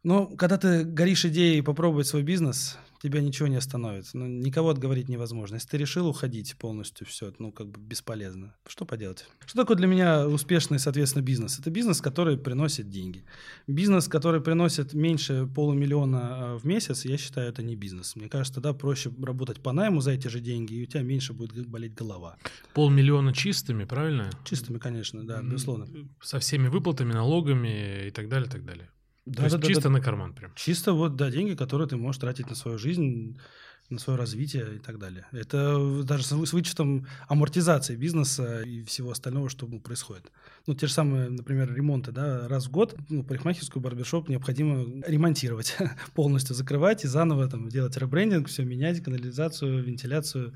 Но когда ты горишь идеей попробовать свой бизнес, тебя ничего не остановит. Ну, никого отговорить невозможно. Если ты решил уходить полностью, все, ну, как бы бесполезно. Что поделать? Что такое для меня успешный, соответственно, бизнес? Это бизнес, который приносит деньги. Бизнес, который приносит меньше полумиллиона а, в месяц, я считаю, это не бизнес. Мне кажется, тогда проще работать по найму за эти же деньги, и у тебя меньше будет болеть голова. Полмиллиона чистыми, правильно? Чистыми, конечно, да, безусловно. Со всеми выплатами, налогами и так далее, и так далее. Да, То есть да, чисто да, на карман прям. Чисто вот, да, деньги, которые ты можешь тратить на свою жизнь, на свое развитие и так далее. Это даже с вычетом амортизации бизнеса и всего остального, что ну, происходит. Ну, те же самые, например, ремонты, да, раз в год ну, парикмахерскую барбершоп необходимо ремонтировать, полностью закрывать и заново там делать ребрендинг, все менять, канализацию, вентиляцию.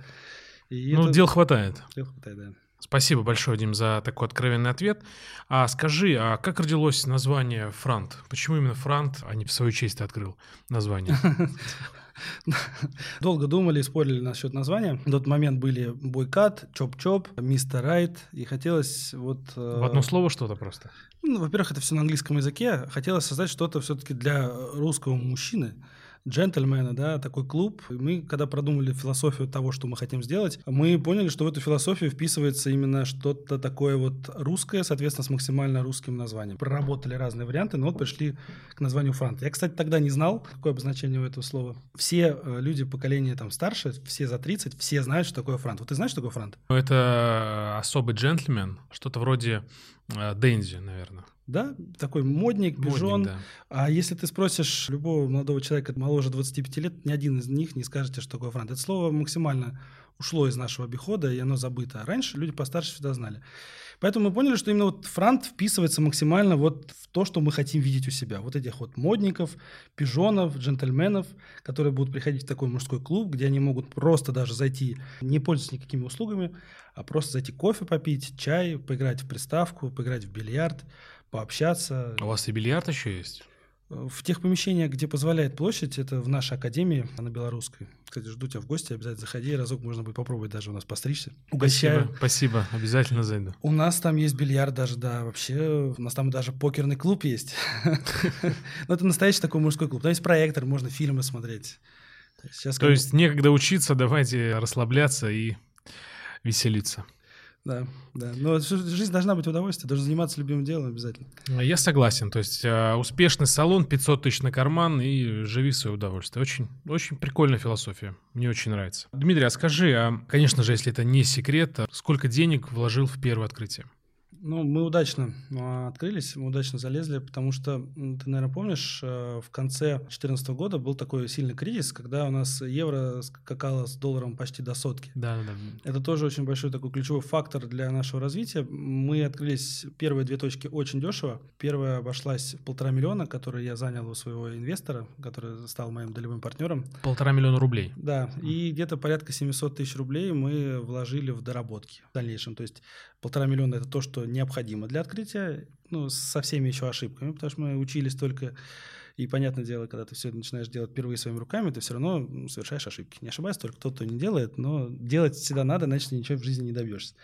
И ну, это... дел хватает. Дел хватает, да. Спасибо большое, Дим, за такой откровенный ответ. А скажи, а как родилось название Франт? Почему именно Франт, а не в свою честь ты открыл название? Долго думали, спорили насчет названия. На тот момент были Бойкат, Чоп-Чоп, Мистер Райт, и хотелось вот... В одно слово что-то просто? Ну, во-первых, это все на английском языке. Хотелось создать что-то все-таки для русского мужчины, джентльмена, да, такой клуб. И мы, когда продумали философию того, что мы хотим сделать, мы поняли, что в эту философию вписывается именно что-то такое вот русское, соответственно, с максимально русским названием. Проработали разные варианты, но вот пришли к названию франт. Я, кстати, тогда не знал, какое обозначение у этого слова. Все э, люди поколения там старше, все за 30, все знают, что такое франт. Вот ты знаешь, что такое франт? Это особый джентльмен, что-то вроде э, Дэнди, наверное да, такой модник, пижон. да. А если ты спросишь любого молодого человека моложе 25 лет, ни один из них не скажет, что такое франт. Это слово максимально ушло из нашего обихода, и оно забыто. Раньше люди постарше всегда знали. Поэтому мы поняли, что именно вот франт вписывается максимально вот в то, что мы хотим видеть у себя. Вот этих вот модников, пижонов, джентльменов, которые будут приходить в такой мужской клуб, где они могут просто даже зайти, не пользуясь никакими услугами, а просто зайти кофе попить, чай, поиграть в приставку, поиграть в бильярд, пообщаться. У вас и бильярд еще есть? В тех помещениях, где позволяет площадь, это в нашей академии, на Белорусской. Кстати, жду тебя в гости, обязательно заходи, разок можно будет попробовать даже у нас постричься. Угощаю. Спасибо, спасибо, обязательно зайду. У нас там есть бильярд даже, да, вообще, у нас там даже покерный клуб есть. Но ну, это настоящий такой мужской клуб. Там есть проектор, можно фильмы смотреть. То есть некогда учиться, давайте расслабляться и веселиться. Да, да. Но жизнь должна быть удовольствие, должен заниматься любимым делом обязательно. Я согласен. То есть э, успешный салон, 500 тысяч на карман и живи в свое удовольствие. Очень, очень прикольная философия. Мне очень нравится. Дмитрий, а скажи, а, конечно же, если это не секрет, сколько денег вложил в первое открытие? Ну, мы удачно а, открылись, мы удачно залезли, потому что, ты, наверное, помнишь, э, в конце 2014 года был такой сильный кризис, когда у нас евро скакало с долларом почти до сотки. Да, да. Это тоже очень большой такой ключевой фактор для нашего развития. Мы открылись, первые две точки очень дешево. Первая обошлась в полтора миллиона, который я занял у своего инвестора, который стал моим долевым партнером. Полтора миллиона рублей. Да, и где-то порядка 700 тысяч рублей мы вложили в доработки в дальнейшем. То есть полтора миллиона – это то, что необходимо для открытия, ну, со всеми еще ошибками, потому что мы учились только и понятное дело, когда ты все начинаешь делать впервые своими руками, ты все равно совершаешь ошибки. Не ошибаюсь, только тот, кто не делает, но делать всегда надо, иначе ничего в жизни не добьешься.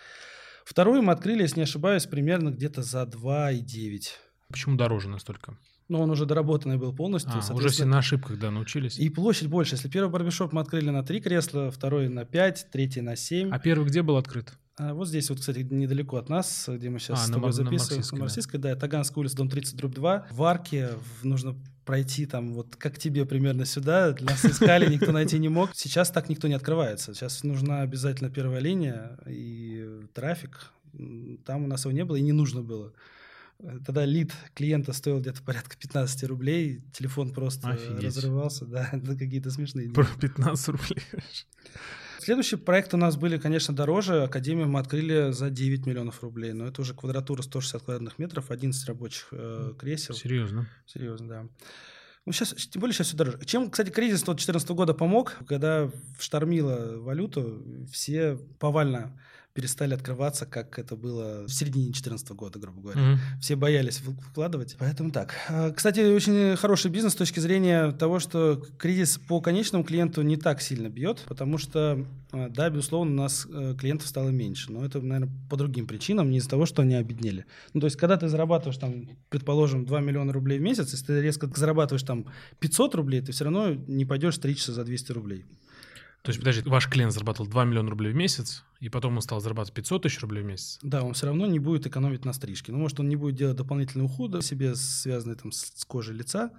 Вторую мы открыли, если не ошибаюсь, примерно где-то за 2,9. Почему дороже настолько? Ну, он уже доработанный был полностью. А, уже все на ошибках, да, научились. И площадь больше. Если первый барбершоп мы открыли на три кресла, второй на пять, третий на семь. А первый где был открыт? А вот здесь вот, кстати, недалеко от нас, где мы сейчас а, с тобой на, записываем. На Марсийской, да. да. Таганская улица, дом 30, дробь 2. В арке нужно пройти там вот как тебе примерно сюда. Нас искали, никто найти не мог. Сейчас так никто не открывается. Сейчас нужна обязательно первая линия и трафик. Там у нас его не было и не нужно было. Тогда лид клиента стоил где-то порядка 15 рублей, телефон просто Офигеть. разрывался, да, какие-то смешные деньги. 15 рублей. Следующий проект у нас были, конечно, дороже. Академию мы открыли за 9 миллионов рублей. Но это уже квадратура 160 квадратных метров, 11 рабочих э, кресел. Серьезно? Серьезно, да. Ну, сейчас, тем более сейчас все дороже. Чем, кстати, кризис 2014 года помог, когда штормила валюту, все повально перестали открываться, как это было в середине 2014 года, грубо говоря. Mm-hmm. Все боялись вкладывать. Поэтому так. А, кстати, очень хороший бизнес с точки зрения того, что кризис по конечному клиенту не так сильно бьет, потому что, а, да, безусловно, у нас э, клиентов стало меньше. Но это, наверное, по другим причинам, не из-за того, что они обеднели. Ну, то есть, когда ты зарабатываешь, там, предположим, 2 миллиона рублей в месяц, если ты резко зарабатываешь там 500 рублей, ты все равно не пойдешь стричься за 200 рублей. То есть, подожди, ваш клиент зарабатывал 2 миллиона рублей в месяц, и потом он стал зарабатывать 500 тысяч рублей в месяц? Да, он все равно не будет экономить на стрижке. Ну, может, он не будет делать дополнительные уходы себе, связанные там с кожей лица,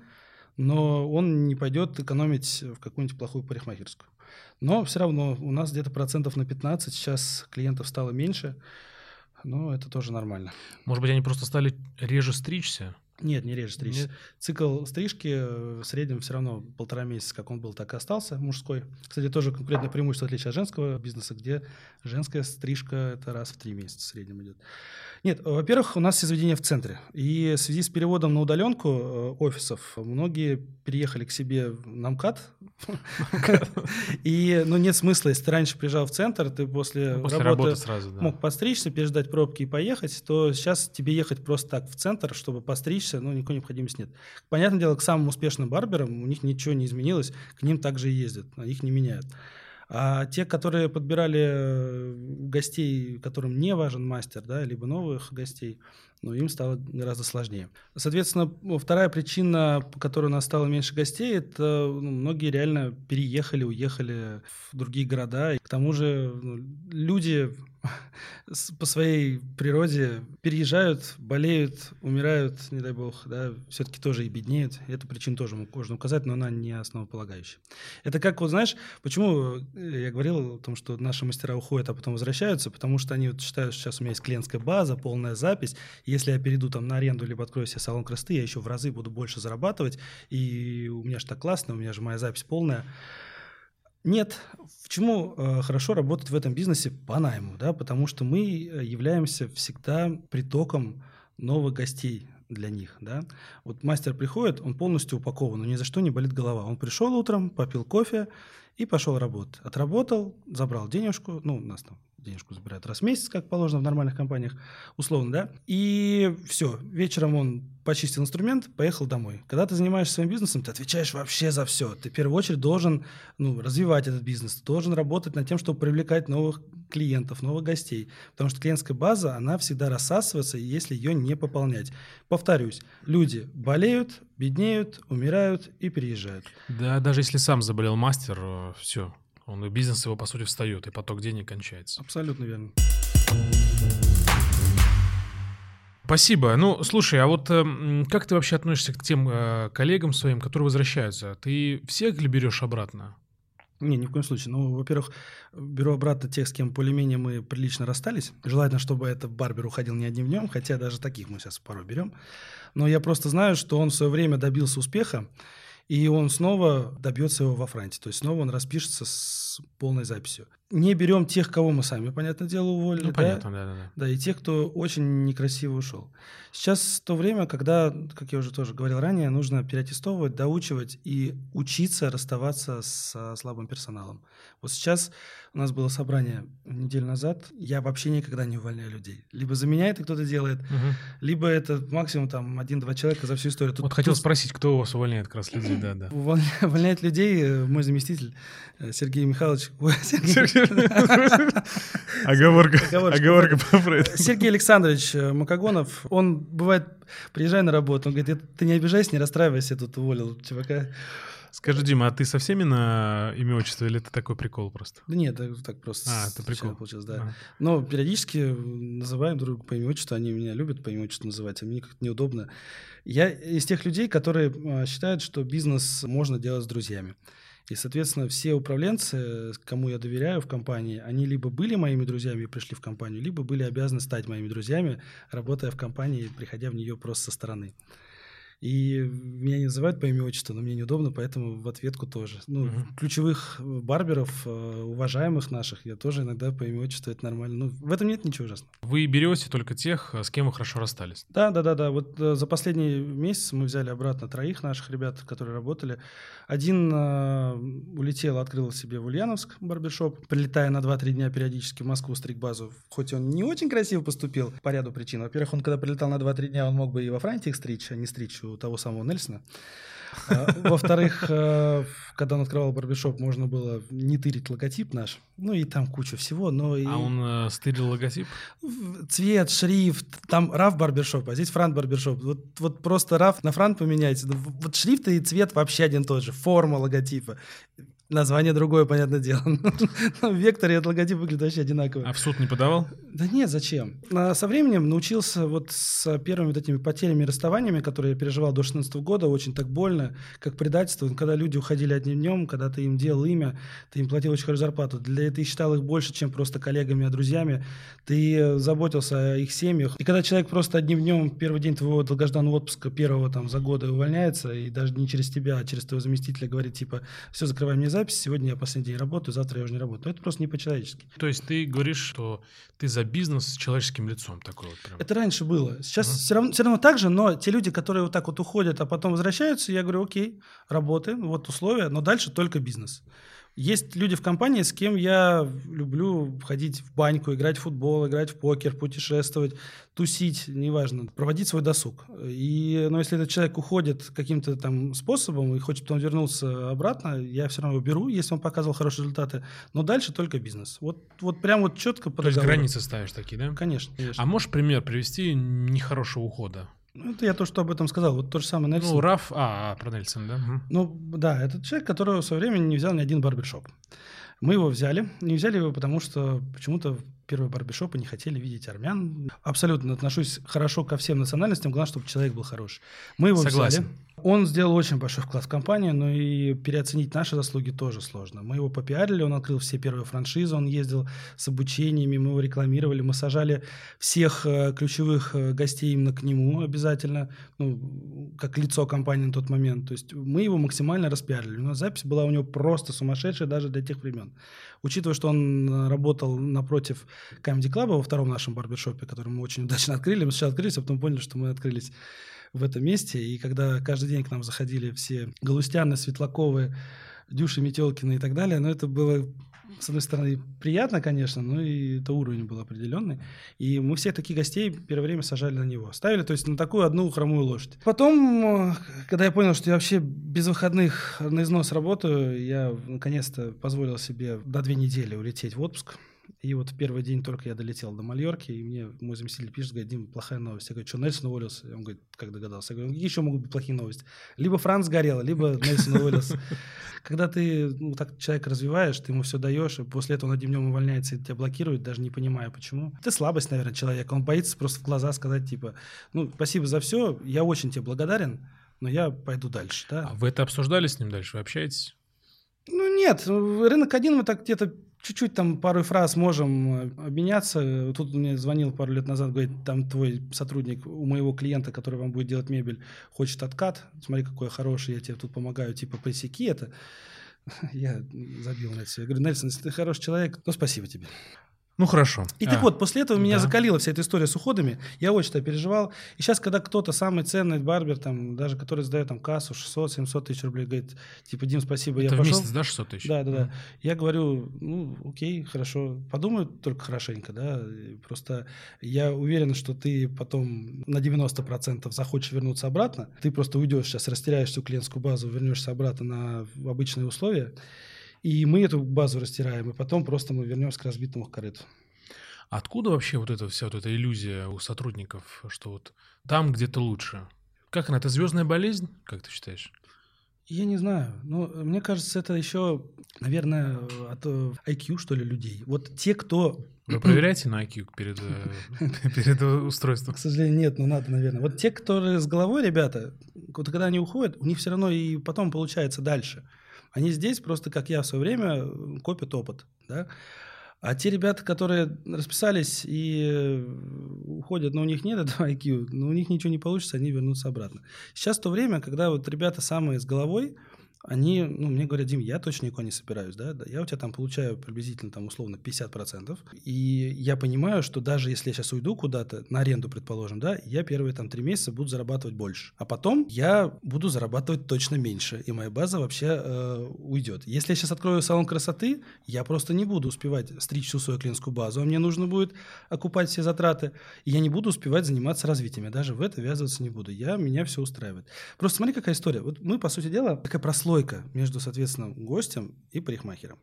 но он не пойдет экономить в какую-нибудь плохую парикмахерскую. Но все равно у нас где-то процентов на 15, сейчас клиентов стало меньше, но это тоже нормально. Может быть, они просто стали реже стричься? Нет, не реже стричься. Нет. Цикл стрижки э, в среднем все равно полтора месяца, как он был, так и остался, мужской. Кстати, тоже конкурентное преимущество отличие от женского бизнеса, где женская стрижка это раз в три месяца в среднем идет. Нет, во-первых, у нас все заведения в центре. И в связи с переводом на удаленку э, офисов многие переехали к себе на МКАД. И ну, нет смысла, если ты раньше приезжал в центр, ты после, после работы мог подстричься, переждать пробки и поехать, то сейчас тебе ехать просто так в центр, чтобы постричь стричься, ну, никакой необходимости нет. Понятное дело, к самым успешным барберам у них ничего не изменилось, к ним также и ездят, а их не меняют. А те, которые подбирали э, гостей, которым не важен мастер, да, либо новых гостей, ну, им стало гораздо сложнее. Соответственно, вторая причина, по которой у нас стало меньше гостей, это ну, многие реально переехали, уехали в другие города. И к тому же ну, люди по своей природе переезжают, болеют, умирают, не дай бог, да, все-таки тоже и беднеют. Эту причину тоже можно указать, но она не основополагающая. Это как, вот знаешь, почему э, я говорил о том, что наши мастера уходят, а потом возвращаются, потому что они вот считают, что сейчас у меня есть клиентская база, полная запись, если я перейду там на аренду, либо открою себе салон красоты, я еще в разы буду больше зарабатывать, и у меня же так классно, у меня же моя запись полная. Нет, почему э, хорошо работать в этом бизнесе по найму, да, потому что мы э, являемся всегда притоком новых гостей для них, да. Вот мастер приходит, он полностью упакован, но ни за что не болит голова. Он пришел утром, попил кофе и пошел работать. Отработал, забрал денежку, ну, у нас там денежку забирают раз в месяц, как положено в нормальных компаниях, условно, да, и все, вечером он почистил инструмент, поехал домой. Когда ты занимаешься своим бизнесом, ты отвечаешь вообще за все. Ты в первую очередь должен ну, развивать этот бизнес, должен работать над тем, чтобы привлекать новых клиентов, новых гостей. Потому что клиентская база, она всегда рассасывается, если ее не пополнять. Повторюсь, люди болеют, беднеют, умирают и переезжают. Да, даже если сам заболел мастер, э, все, он и бизнес его, по сути, встает, и поток денег кончается. Абсолютно верно. Спасибо. Ну, слушай, а вот э, как ты вообще относишься к тем э, коллегам своим, которые возвращаются? Ты всех ли берешь обратно? Не, ни в коем случае. Ну, во-первых, беру обратно тех, с кем более-менее мы прилично расстались. Желательно, чтобы этот барбер уходил не одним днем, хотя даже таких мы сейчас порой берем. Но я просто знаю, что он в свое время добился успеха, и он снова добьется его во Франции. То есть снова он распишется с полной записью. Не берем тех, кого мы сами, понятное дело, уволили. Ну, понятно, да, да, да. Да, и тех, кто очень некрасиво ушел. Сейчас то время, когда, как я уже тоже говорил ранее, нужно переаттестовывать, доучивать и учиться расставаться с слабым персоналом. Вот сейчас у нас было собрание неделю назад. Я вообще никогда не увольняю людей. Либо за меня это кто-то делает, угу. либо это максимум там один-два человека за всю историю. Тут, вот хотел тут... спросить, кто у вас увольняет как раз людей, да, да. Увольняет людей э, мой заместитель э, Сергей Михайлович. Оговорка. Оговорка Сергей Александрович э, Макогонов, он бывает, приезжая на работу, он говорит, ты не обижайся, не расстраивайся, я тут уволил чувака. Скажи, Дима, а ты со всеми на имя отчество или это такой прикол просто? Да нет, это так просто А, это прикол. получилось, да. А. Но периодически называем друг друга по имени отчеству, они меня любят по имени отчеству называть, а мне как-то неудобно. Я из тех людей, которые а, считают, что бизнес можно делать с друзьями. И, соответственно, все управленцы, кому я доверяю в компании, они либо были моими друзьями и пришли в компанию, либо были обязаны стать моими друзьями, работая в компании, приходя в нее просто со стороны. И меня не называют по имени отчеству, но мне неудобно, поэтому в ответку тоже. Ну, Мгм. ключевых э, барберов, э, уважаемых наших, я тоже иногда по имени отчеству, это нормально. Ну, в этом нет ничего ужасного. Вы берете только тех, с кем вы хорошо расстались. Да, да, да, да. Вот э, за последний месяц мы взяли обратно троих наших ребят, которые работали. Один э, улетел, открыл себе в Ульяновск барбершоп, прилетая на 2-3 дня периодически в Москву стриг-базу. Хоть он не очень красиво поступил по ряду причин. Во-первых, он когда прилетал на 2-3 дня, он мог бы и во Франции их стричь, а не стричь у того самого Нельсона. А, Во-вторых, э, когда он открывал барбершоп, можно было не тырить логотип наш. Ну и там куча всего, но и... А он э, стырил логотип? Цвет, шрифт, там раф барбершоп, а здесь франт барбершоп. Вот, вот просто раф на франт поменяйте. Ну, Вот шрифт и цвет вообще один и тот же. Форма логотипа. Название другое, понятное дело. Но в векторе этот логотип выглядит вообще одинаково. А в суд не подавал? Да нет, зачем? А Со временем научился вот с первыми вот этими потерями и расставаниями, которые я переживал до 16 года, очень так больно, как предательство. Когда люди уходили одним днем, когда ты им делал имя, ты им платил очень хорошую зарплату. Для ты считал их больше, чем просто коллегами, а друзьями. Ты э, заботился о их семьях. И когда человек просто одним днем, первый день твоего долгожданного отпуска, первого там за годы увольняется, и даже не через тебя, а через твоего заместителя говорит, типа, все, закрывай мне запись, сегодня я последний день работаю, завтра я уже не работаю. Ну, Это просто не по-человечески. То есть ты говоришь, что ты за бизнес с человеческим лицом такой вот прям. Это раньше было. Сейчас Мгм. все, равно, все равно так же, но те люди, которые вот так вот уходят, а потом возвращаются, я говорю, окей, работаем, вот условия, но дальше только бизнес. Есть люди в компании, с кем я люблю ходить в баньку, играть в футбол, играть в покер, путешествовать, тусить, неважно, проводить свой досуг. И, но если этот человек уходит каким-то там способом и хочет потом вернуться обратно, я все равно его беру, если он показывал хорошие результаты. Но дальше только бизнес. Вот, вот прям вот четко по То есть границы ставишь такие, да? Конечно, конечно. А можешь пример привести нехорошего ухода? Ну, это я то, что об этом сказал. Вот то же самое Нельсон. Ну, Раф... А, про Нельсон, да? Мгм. Ну, да, это человек, которого в свое время не взял ни один барбершоп. Мы его взяли. Не взяли его, потому что почему-то первые барбершопы не хотели видеть армян. Абсолютно отношусь хорошо ко всем национальностям. Главное, чтобы человек был хороший. Мы его Согласен. взяли. Он сделал очень большой вклад в компанию, но и переоценить наши заслуги тоже сложно. Мы его попиарили, он открыл все первые франшизы, он ездил с обучениями, мы его рекламировали, мы сажали всех э, ключевых э, гостей именно к нему обязательно, ну, как лицо компании на тот момент. То есть мы его максимально распиарили. У нас запись была у него просто сумасшедшая даже для тех времен. Учитывая, что он э, работал напротив Comedy Club во втором нашем барбершопе, который мы очень удачно открыли, мы сначала открылись, а потом поняли, что мы открылись в этом месте. И когда каждый день к нам заходили все Галустяны, Светлаковы, Дюши, Метелкины и так далее, но это было, с одной стороны, приятно, конечно, но и это уровень был определенный. И мы всех таких гостей первое время сажали на него. Ставили, то есть на такую одну хромую лошадь. Потом, э, когда я понял, что я вообще без выходных на износ работаю, я наконец-то позволил себе до две недели улететь в отпуск. И вот в первый день только я долетел до Мальорки, и мне мой заместитель пишет, говорит, Дим, плохая новость. Я говорю, что, Нельсон уволился? И он говорит, как догадался? Я говорю, какие еще могут быть плохие новости? Либо Франц сгорел, либо Нельсон уволился. Когда ты ну, так человека развиваешь, ты ему все даешь, и после этого он одним днем увольняется и тебя блокирует, даже не понимая почему. Это слабость, наверное, человека. Он боится просто в глаза сказать, типа, ну, спасибо за все, я очень тебе благодарен, но я пойду дальше. Да? А вы это обсуждали с ним дальше? Вы общаетесь? Ну нет, рынок один мы так где-то чуть-чуть там пару фраз можем э, обменяться. Тут мне звонил пару лет назад, говорит, там твой сотрудник у моего клиента, который вам будет делать мебель, хочет откат. Смотри, какой хороший, я тебе тут помогаю, типа пресеки это. Я забил на это все. Я говорю, Нельсон, если ты хороший человек, ну спасибо тебе. Ну, хорошо. И А, так вот, после этого меня да. закалила вся эта история с уходами. Я очень это переживал. И сейчас, когда кто-то самый ценный барбер, там, даже который сдает там кассу 600-700 тысяч рублей, говорит, типа, Дим, спасибо, Это я в пошел. месяц, да, 600 тысяч? Да, да, да. Я говорю, ну, окей, хорошо. Подумай только хорошенько, да. Просто я уверен, что ты потом на 90% захочешь вернуться обратно. Ты просто уйдешь сейчас, растеряешь всю клиентскую базу, вернешься обратно на обычные условия. И мы эту базу растираем, и потом просто мы вернемся к разбитому корыту. Откуда вообще вот эта вся вот эта иллюзия у сотрудников, что вот там где-то лучше? Как она? Это звездная болезнь, как ты считаешь? Я не знаю. Ну, мне кажется, это еще, наверное, от IQ, что ли, людей. Вот те, кто... Вы проверяете на IQ перед, э, перед устройством? К сожалению, нет, но надо, наверное. Вот те, которые с головой, ребята, вот когда они уходят, у них все равно и потом получается дальше. Они здесь просто, как я в свое время, копят опыт, да. А те ребята, которые расписались и уходят, но у них нет этого IQ, но у них ничего не получится, они вернутся обратно. Сейчас то время, когда вот ребята самые с головой, они, ну, мне говорят, Дим, я точно никуда не собираюсь, да, я у тебя там получаю приблизительно, там, условно, 50%, и я понимаю, что даже если я сейчас уйду куда-то, на аренду, предположим, да, я первые там три месяца буду зарабатывать больше, а потом я буду зарабатывать точно меньше, и моя база вообще э, уйдет. Если я сейчас открою салон красоты, я просто не буду успевать стричь всю свою клиентскую базу, а мне нужно будет окупать все затраты, и я не буду успевать заниматься развитием, я даже в это ввязываться не буду, я, меня все устраивает. Просто смотри, какая история, вот мы, по сути дела, такая прослойка прослойка между, соответственно, гостем и парикмахером.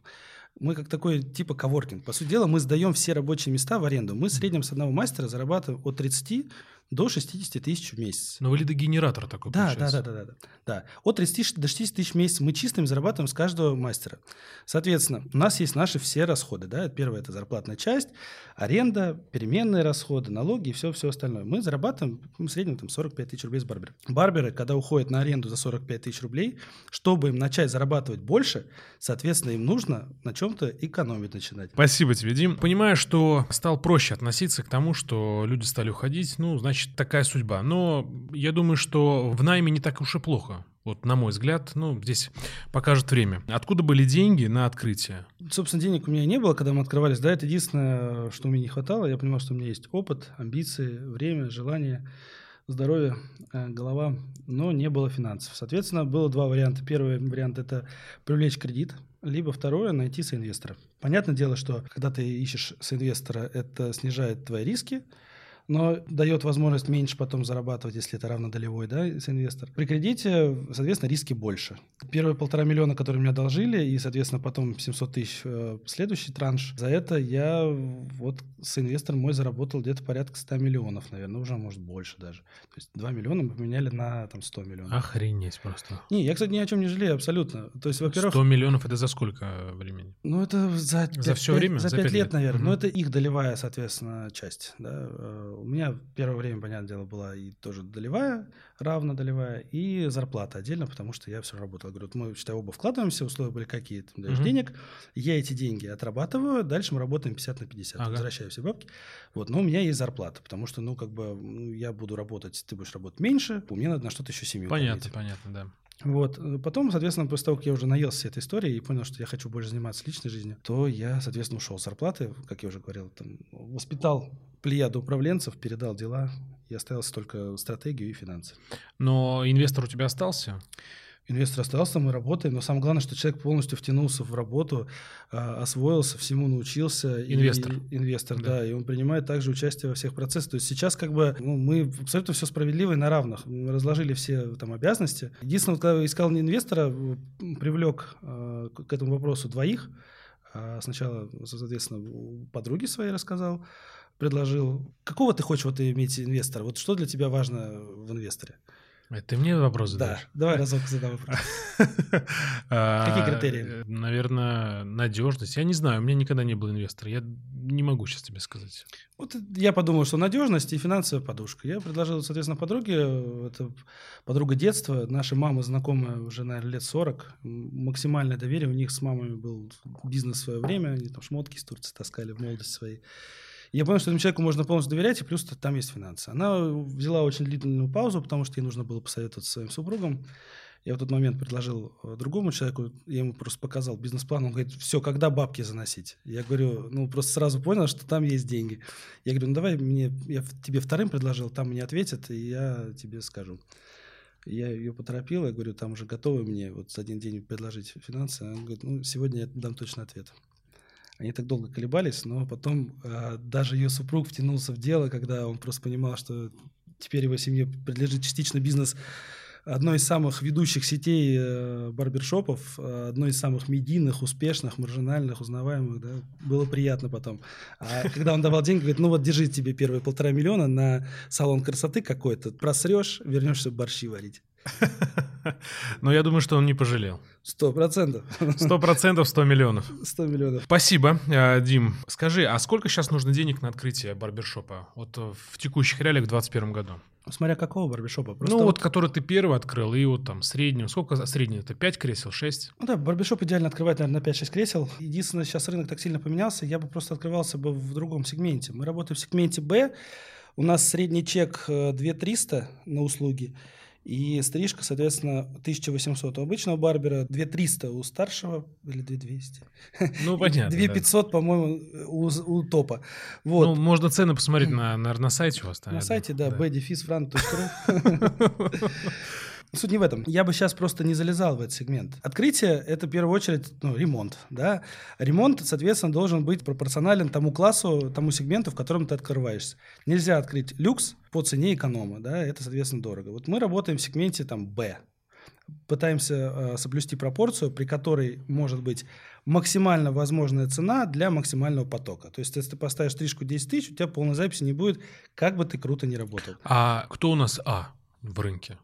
Мы как такой типа коворкинг. По сути дела, мы сдаем все рабочие места в аренду. Мы в среднем с одного мастера зарабатываем от 30 до 60 тысяч в месяц. Но вы лидогенератор такой да, да, да, да, да, да, да. От 30 до 60 тысяч в месяц мы чистым зарабатываем с каждого мастера. Соответственно, у нас есть наши все расходы. Да? Первое – это зарплатная часть, аренда, переменные расходы, налоги и все, все остальное. Мы зарабатываем в среднем там, 45 тысяч рублей с барбера. Барберы, когда уходят на аренду за 45 тысяч рублей, чтобы им начать зарабатывать больше, соответственно, им нужно на чем-то экономить начинать. Спасибо тебе, Дим. Понимаю, что стал проще относиться к тому, что люди стали уходить, ну, значит, значит, такая судьба. Но я думаю, что в найме не так уж и плохо. Вот, на мой взгляд, ну, здесь покажет время. Откуда были деньги на открытие? Собственно, денег у меня не было, когда мы открывались. Да, это единственное, что мне не хватало. Я понимал, что у меня есть опыт, амбиции, время, желание, здоровье, э, голова, но не было финансов. Соответственно, было два варианта. Первый вариант – это привлечь кредит, либо второе – найти соинвестора. Понятное дело, что когда ты ищешь соинвестора, это снижает твои риски, но дает возможность меньше потом зарабатывать, если это равнодолевой да, инвестор. При кредите, соответственно, риски больше. Первые полтора миллиона, которые мне одолжили, и, соответственно, потом 700 тысяч э, следующий транш, за это я вот с инвестором мой заработал где-то порядка 100 миллионов, наверное, уже, может, больше даже. То есть 2 миллиона мы поменяли на там 100 миллионов. Охренеть просто. Не, я, кстати, ни о чем не жалею абсолютно. То есть, во-первых... 100 миллионов это за сколько времени? Ну, это за, 5, за все 5, время? За 5, 5 лет, лет, наверное. Угу. Но это их долевая, соответственно, часть. Да? Э, у меня первое время, понятное дело, была и тоже долевая, равно долевая, и зарплата отдельно, потому что я все работал. Говорю, вот мы, считай, оба вкладываемся, условия были какие-то, даешь угу. денег, я эти деньги отрабатываю, дальше мы работаем 50 на 50, ага. возвращаю все бабки. Вот, но у меня есть зарплата, потому что, ну, как бы, ну, я буду работать, ты будешь работать меньше, мне надо на что-то еще семью Понятно, кормить. понятно, да. Вот. Потом, соответственно, после того, как я уже наелся этой историей и понял, что я хочу больше заниматься личной жизнью, то я, соответственно, ушел с зарплаты, как я уже говорил, там, воспитал плеяду управленцев, передал дела и оставился только стратегию и финансы. Но инвестор у тебя остался? Инвестор остался, мы работаем, но самое главное, что человек полностью втянулся в работу, а, освоился, всему научился. Инвестор. И, инвестор, да. да, и он принимает также участие во всех процессах. То есть сейчас как бы ну, мы абсолютно все справедливо и на равных. Мы разложили все там обязанности. Единственное, когда искал инвестора, привлек э, к этому вопросу двоих. А сначала, соответственно, подруги своей рассказал, предложил. Какого ты хочешь вот иметь инвестора? Вот что для тебя важно в инвесторе? Это ты мне вопрос задаешь? Да, давай разок задам вопрос. А, Какие критерии? Наверное, надежность. Я не знаю, у меня никогда не был инвестора. Я не могу сейчас тебе сказать. Вот я подумал, что надежность и финансовая подушка. Я предложил, соответственно, подруге, это подруга детства, наша мама знакомая уже, наверное, лет 40, максимальное доверие, у них с мамами был бизнес в свое время, они там шмотки из Турции таскали в молодости своей. Я понял, что этому человеку можно полностью доверять, и плюс там есть финансы. Она взяла очень длительную паузу, потому что ей нужно было посоветоваться со своим супругом. Я в тот момент предложил э, другому человеку, я ему просто показал бизнес-план, он говорит, все, когда бабки заносить? Я говорю, ну, просто сразу понял, что там есть деньги. Я говорю, ну, давай мне, я тебе вторым предложил, там мне ответят, и я тебе скажу. Я ее поторопил, я говорю, там уже готовы мне вот за один день предложить финансы. Она говорит, ну, сегодня я дам точно ответ. Они так долго колебались, но потом э, даже ее супруг втянулся в дело, когда он просто понимал, что теперь его семье принадлежит частично бизнес одной из самых ведущих сетей э, барбершопов, э, одной из самых медийных, успешных, маржинальных, узнаваемых, да, было приятно потом. А когда он давал деньги, говорит, ну вот держи тебе первые полтора миллиона на салон красоты какой-то, просрешь, вернешься борщи варить. Но я думаю, что он не пожалел. Сто процентов. Сто процентов, сто миллионов. Сто миллионов. Спасибо, э, Дим. Скажи, а сколько сейчас нужно денег на открытие барбершопа? Вот э, в текущих реалиях в 2021 году? Смотря какого барбершопа. Просто ну, вот который ты первый открыл, и вот там среднего. Сколько средний? Это 5 кресел, 6? Ну да, барбершоп идеально открывать, наверное, на 5-6 кресел. Единственное, сейчас рынок так сильно поменялся, я бы просто открывался бы в другом сегменте. Мы работаем в сегменте «Б», у нас средний чек 2300 э, на услуги, и стрижка, соответственно, 1800 у обычного барбера, 2300 у старшего или 2200. Ну, понятно. 2500, да. по-моему, у, у топа. Вот. Ну, можно цены посмотреть на, на, на сайте у вас. На сайте, да, да. Суть не в этом. Я бы сейчас просто не залезал в этот сегмент. Открытие — это в первую очередь ну, ремонт. Да? Ремонт, соответственно, должен быть пропорционален тому классу, тому сегменту, в котором ты открываешься. Нельзя открыть люкс по цене эконома. Да? Это, соответственно, дорого. Вот мы работаем в сегменте там, «Б». Пытаемся э, соблюсти пропорцию, при которой может быть максимально возможная цена для максимального потока. То есть, если ты поставишь стрижку 10 тысяч, у тебя полной записи не будет, как бы ты круто не работал. А кто у нас А в рынке?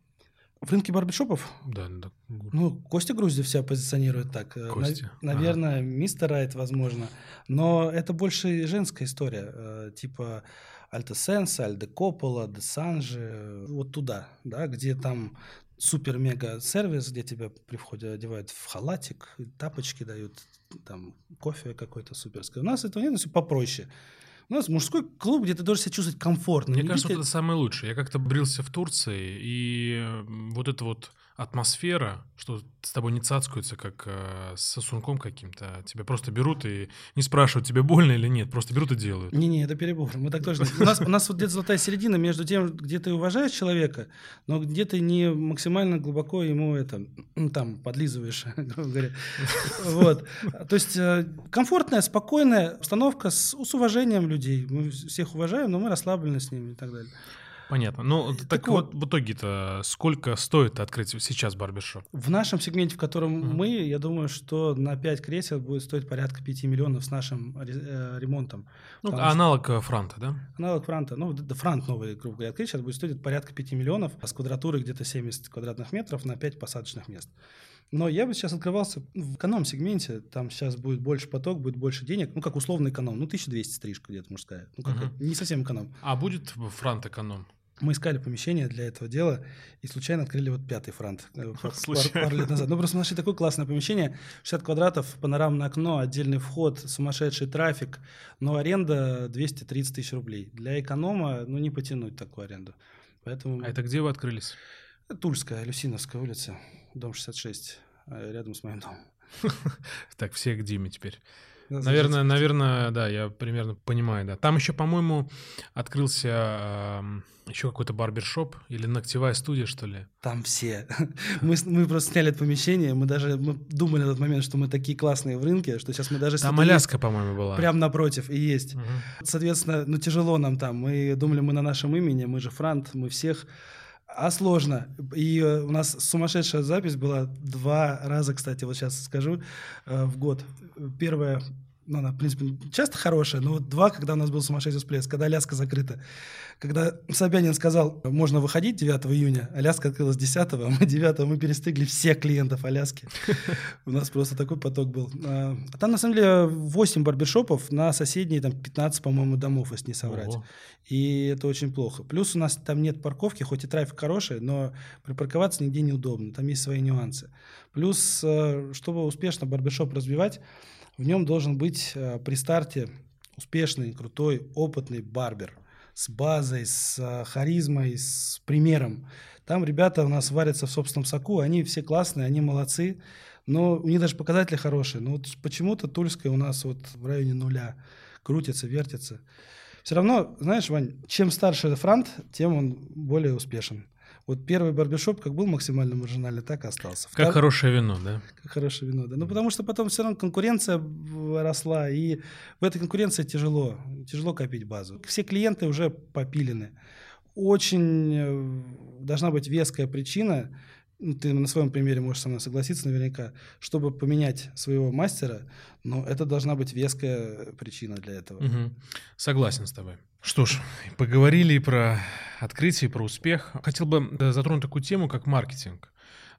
В рынке барбершопов? Да, да. Ну, Костя Груздев себя позиционирует так. Э, Костя. На, наверное, ага. мистер Райт, возможно. Но это больше женская история. Э, типа Альта Сенса, Альде Коппола, Де Санжи. Вот туда, да, где там супер-мега-сервис, где тебя при входе одевают в халатик, тапочки дают, там кофе какой-то суперский. У нас этого нет, все попроще. У нас мужской клуб, где ты должен себя чувствовать комфортно. Мне кажется, вот это самое лучшее. Я как-то брился в Турции, и вот это вот атмосфера, что с тобой не цацкаются, как э, с сосунком каким-то. Тебя просто берут и не спрашивают, тебе больно или нет, просто берут и делают. Не-не, это перебор. Мы так тоже... У нас, у нас вот где-то золотая середина между тем, где ты уважаешь человека, но где ты не максимально глубоко ему это, ну, там, подлизываешь, грубо говоря. Вот. То есть э, комфортная, спокойная обстановка с, с уважением людей. Мы всех уважаем, но мы расслаблены с ними и так далее. Понятно. Ну, так, так вот, в итоге-то сколько стоит открыть сейчас барбершоп? В нашем сегменте, в котором mm-hmm. мы, я думаю, что на 5 кресел будет стоить порядка 5 миллионов с нашим э, ремонтом. Ну, аналог что... Э, франта, да? Аналог франта. Ну, да, франт новый, грубо говоря, открыть сейчас будет стоить порядка 5 миллионов с квадратурой где-то 70 квадратных метров на 5 посадочных мест. Но я бы сейчас открывался в эконом-сегменте, там сейчас будет больше поток, будет больше денег, ну, как условный эконом, ну, 1200 стрижка где-то мужская, ну, как угу. не совсем эконом. А будет франт эконом? Мы искали помещение для этого дела и случайно открыли вот пятый франт э, пар, пару лет назад. Ну, просто мы нашли такое классное помещение, 60 квадратов, панорамное окно, отдельный вход, сумасшедший трафик, но аренда 230 тысяч рублей. Для эконома, ну, не потянуть такую аренду. Поэтому... А это где вы открылись? Тульская, Люсиновская улица, дом 66, э, рядом с моим домом. Так, все к Диме теперь. Наверное, наверное, да, я примерно понимаю, да. Там еще, по-моему, открылся э, еще какой-то барбершоп или ногтевая студия, что ли. Там все. мы, мы просто сняли это помещение, мы даже мы думали на тот момент, что мы такие классные в рынке, что сейчас мы даже... Там Аляска, по-моему, была. Прям напротив, и есть. Угу. Соответственно, ну тяжело нам там. Мы думали, мы на нашем имени, мы же франт, мы всех а сложно. И э, у нас сумасшедшая запись была два раза, кстати, вот сейчас скажу, э, в год. Первая ну, она, в принципе, часто хорошая, но вот два, когда у нас был сумасшедший всплеск, когда Аляска закрыта. Когда Собянин сказал, можно выходить 9 июня, Аляска открылась 10, а мы 9 мы перестыгли всех клиентов Аляски. У нас просто такой поток был. А, там, на самом деле, 8 барбершопов на соседние там 15, по-моему, домов, если не соврать. И это очень плохо. Плюс у нас там нет парковки, хоть и трафик хороший, но припарковаться нигде неудобно. Там есть свои нюансы. Плюс, э, чтобы успешно барбершоп развивать, в нем должен быть э, при старте успешный, крутой, опытный барбер с базой, с э, харизмой, с примером. Там ребята у нас варятся в собственном соку, они все классные, они молодцы, но у них даже показатели хорошие. Но вот почему-то Тульская у нас вот в районе нуля крутится, вертится. Все равно, знаешь, Вань, чем старше франт, тем он более успешен. Вот первый барбершоп как был максимально маржинальный, так и остался. Как Втор... хорошее вино, да? Как хорошее вино, да. Ну, потому что потом все равно конкуренция росла, и в этой конкуренции тяжело, тяжело копить базу. Все клиенты уже попилены. Очень э, должна быть веская причина, ну, ты на своем примере можешь со мной согласиться наверняка, чтобы поменять своего мастера, но это должна быть веская причина для этого. Угу. Согласен с тобой. Что ж, поговорили про открытие, про успех. Хотел бы затронуть такую тему, как маркетинг.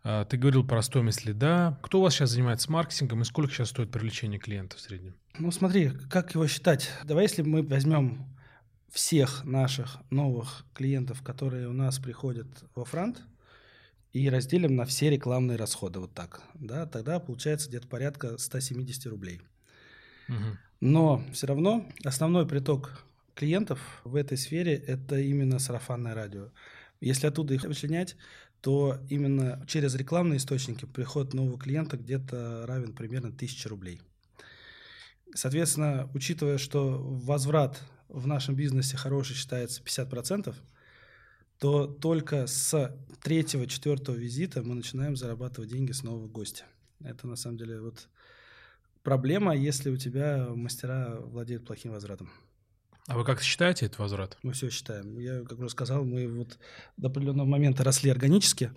А, ты говорил про стоимость лида. Кто у вас сейчас занимается маркетингом и сколько сейчас стоит привлечение клиентов в среднем? Ну смотри, как его считать? Давай, если мы возьмем всех наших новых клиентов, которые у нас приходят во фронт, и разделим на все рекламные расходы вот так, да, тогда получается где-то порядка 170 рублей. Угу. Но все равно основной приток клиентов в этой сфере это именно сарафанное радио. Если оттуда их вычленять, то именно через рекламные источники приход нового клиента где-то равен примерно 1000 рублей. Соответственно, учитывая, что возврат в нашем бизнесе хороший считается 50%, то только с третьего-четвертого визита мы начинаем зарабатывать деньги с нового гостя. Это на самом деле вот проблема, если у тебя мастера владеют плохим возвратом. А вы как считаете этот возврат? Мы все считаем. Я, как уже сказал, мы вот до определенного момента росли органически,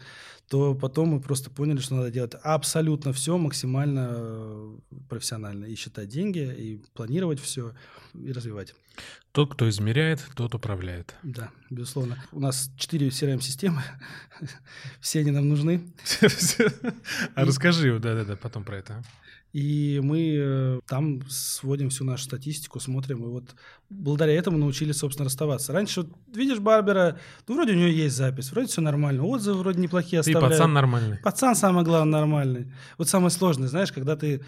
то потом мы просто поняли, что надо делать абсолютно все максимально э, профессионально. И считать деньги, и планировать все, и развивать. Тот, кто измеряет, тот управляет. Да, безусловно. У нас четыре CRM-системы, все они нам нужны. А расскажи, да-да-да, потом про это. И мы э, там сводим всю нашу статистику, смотрим, и вот благодаря этому научились, собственно, расставаться. Раньше, вот, видишь Барбера, ну, вроде у него есть запись, вроде все нормально, отзывы вроде неплохие оставляют. И пацан нормальный. Пацан самое главное нормальный. Вот самое сложное, знаешь, когда ты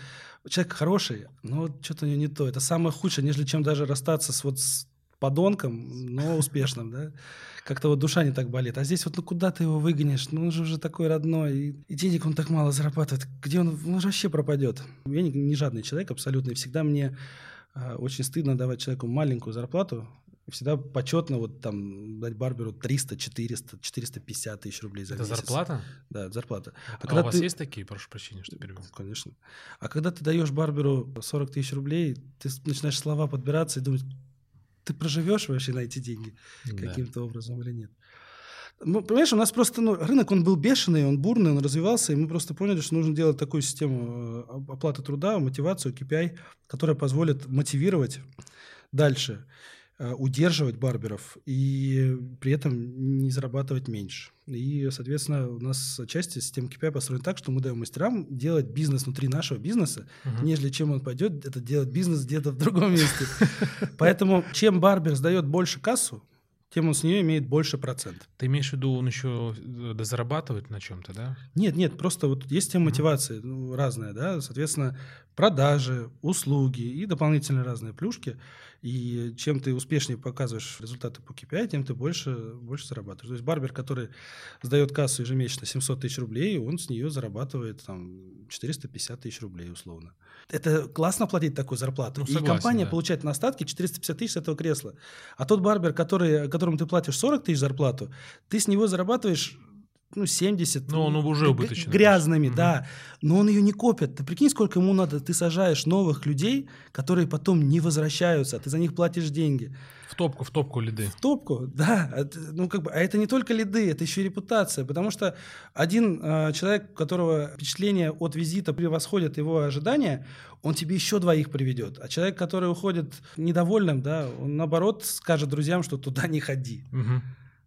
человек хороший, но вот что-то у него не то. Это самое худшее, нежели чем даже расстаться с вот с подонком, но успешным, да как-то вот душа не так болит. А здесь вот ну куда ты его выгонишь? Ну он же уже такой родной, и, и денег он так мало зарабатывает. Где он? Он же вообще пропадет. Я не, не жадный человек абсолютно, и всегда мне э, очень стыдно давать человеку маленькую зарплату, всегда почетно вот там дать барберу 300, 400, 450 тысяч рублей за это месяц. зарплата? Да, зарплата. А, а когда у вас ты... есть такие, прошу прощения, что перебил? Конечно. А когда ты даешь барберу 40 тысяч рублей, ты начинаешь слова подбираться и думать, ты проживешь вообще на эти деньги да. каким-то образом или нет. Ну, понимаешь, у нас просто ну, рынок, он был бешеный, он бурный, он развивался, и мы просто поняли, что нужно делать такую систему э, оплаты труда, мотивацию, KPI, которая позволит мотивировать дальше удерживать барберов и при этом не зарабатывать меньше. И, соответственно, у нас отчасти система KPI построена так, что мы даем мастерам делать бизнес внутри нашего бизнеса, угу. нежели чем он пойдет это делать бизнес где-то в другом месте. Поэтому чем барбер сдает больше кассу, тем он с нее имеет больше процент. Ты имеешь в виду, он еще э, зарабатывает на чем-то, да? Нет, нет, просто вот есть тема мотивации ну, разная, да, соответственно, продажи, услуги и дополнительные разные плюшки. И чем ты успешнее показываешь результаты по KPI, тем ты больше, больше зарабатываешь. То есть барбер, который сдает кассу ежемесячно 700 тысяч рублей, он с нее зарабатывает там 450 тысяч рублей условно. Это классно платить такую зарплату. Ну, согласен, и компания да. получает на остатки 450 тысяч с этого кресла. А тот барбер, который, которому ты платишь 40 тысяч зарплату, ты с него зарабатываешь ну, 70. Но он уже убыточный. Грязными, угу. да. Но он ее не копит. Ты прикинь, сколько ему надо. Ты сажаешь новых людей, которые потом не возвращаются. Ты за них платишь деньги. В топку, в топку лиды. В топку, да. Ну, как бы, а это не только лиды, это еще и репутация. Потому что один э, человек, у которого впечатление от визита превосходит его ожидания, он тебе еще двоих приведет. А человек, который уходит недовольным, да, он наоборот скажет друзьям, что туда не ходи. Угу.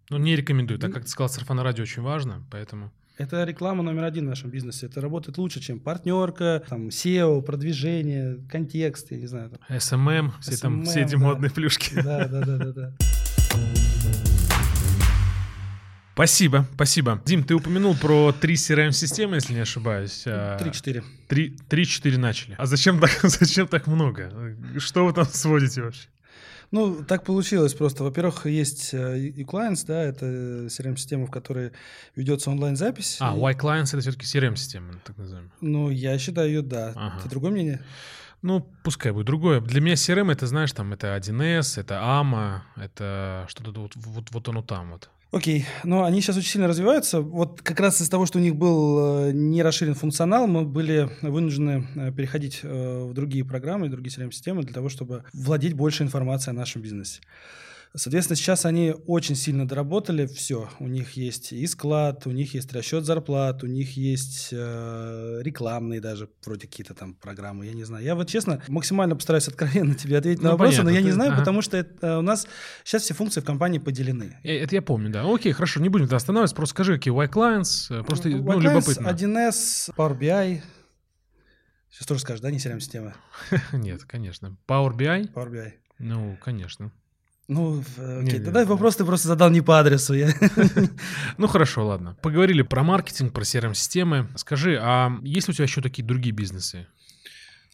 Ну, не рекомендую. Так как ты сказал, сарафанное радио очень важно, поэтому... Это реклама номер один в нашем бизнесе. Это работает лучше, чем партнерка, там, SEO, продвижение, контекст, я не знаю. Там. SMM, все, SMM, там, все эти да. модные плюшки. Да, да, да, да, да. Спасибо, спасибо. Дим, ты упомянул про три CRM-системы, если не ошибаюсь. А, три-четыре. Три-четыре начали. А зачем так, зачем так много? Что вы там сводите вообще? Ну, так получилось просто. Во-первых, есть e-clients, да, это CRM-система, в которой ведется онлайн-запись. А, Y-clients — это все-таки CRM-система, так называемая. Ну, я считаю ее, да. Ага. Ты другое мнение? Ну, пускай будет другое. Для меня CRM — это, знаешь, там, это 1С, это AMA, это что-то вот, вот, вот оно там вот. Окей, но они сейчас очень сильно развиваются. Вот как раз из того, что у них был э, не расширен функционал, мы были вынуждены э, переходить э, в другие программы, другие CRM-системы для того, чтобы владеть больше информацией о нашем бизнесе. Соответственно, сейчас они очень сильно доработали все. У них есть и склад, у них есть расчет зарплат, у них есть э, рекламные даже вроде какие-то там программы, я не знаю. Я вот честно максимально постараюсь откровенно тебе ответить на Ну, вопросы, понятно, но я не ты- знаю, ага. потому что это, э, у нас сейчас все функции в компании поделены. Э, Это я помню, да. Окей, хорошо, не будем останавливаться. Просто скажи, какие white clients. э, Просто, ну, White Lines, любопытно. 1С, Power BI. Сейчас тоже скажешь, да, не CRM-система? Нет, конечно. Power BI? Power BI. Ну, конечно. Ну, э, окей, Не-не, тогда да. вопрос ты просто задал не по адресу. Я... Ну, хорошо, ладно. Поговорили про маркетинг, про CRM-системы. Скажи, а есть ли у тебя еще такие другие бизнесы?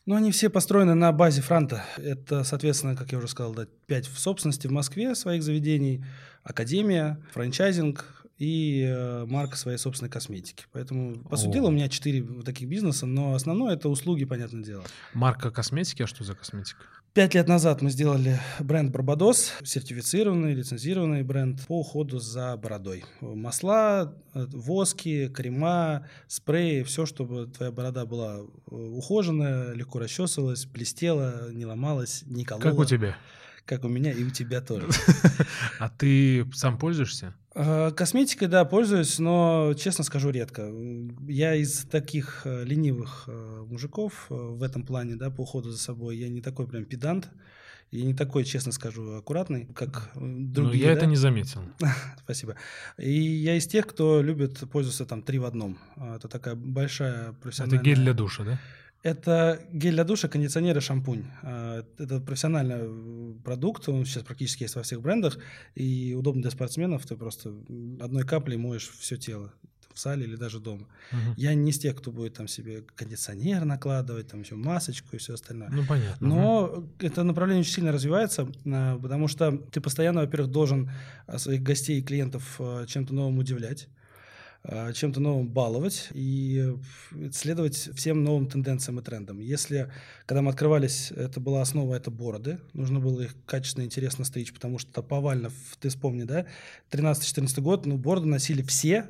Ну, они все построены на базе франта. Это, соответственно, как я уже сказал, да, 5 в собственности в Москве своих заведений, академия, франчайзинг и э, марка своей собственной косметики. Поэтому, по сути дела, у меня 4 таких бизнеса, но основное это услуги, понятное дело. Марка косметики, а что за косметика? Пять лет назад мы сделали бренд Барбадос, сертифицированный, лицензированный бренд по уходу за бородой. Масла, э, воски, крема, спреи, все, чтобы твоя борода была э, ухоженная, легко расчесывалась, блестела, не ломалась, не колола. Как у тебя? Как у меня и у тебя тоже. А ты сам пользуешься? Э, Косметикой, да, пользуюсь, но, честно скажу, редко. Я из таких э, ленивых э, мужиков в этом плане, да, по уходу за собой, я не такой прям педант, и не такой, честно скажу, аккуратный, как Ну, другие. я да. это не заметил. Спасибо. И я из тех, кто любит пользоваться там три в одном. Это такая большая Это профессиональная... гель для душа, да? Это гель для душа, кондиционер и шампунь. А, Это профессиональный э, продукт, он сейчас практически есть во всех брендах, и удобно для спортсменов, ты просто одной каплей моешь все тело в зале или даже дома. Мгм. Я не из тех, кто будет там себе кондиционер накладывать, там еще масочку и все остальное. Ну, понятно. Но это направление очень сильно развивается, а, потому что ты постоянно, во-первых, должен своих гостей и клиентов чем-то новым удивлять чем-то новым баловать и э, следовать всем новым тенденциям и трендам. Если, когда мы открывались, это была основа, это бороды, нужно было их качественно, интересно стричь, потому что повально, ты вспомни, да, 13-14 год, ну, бороды носили все,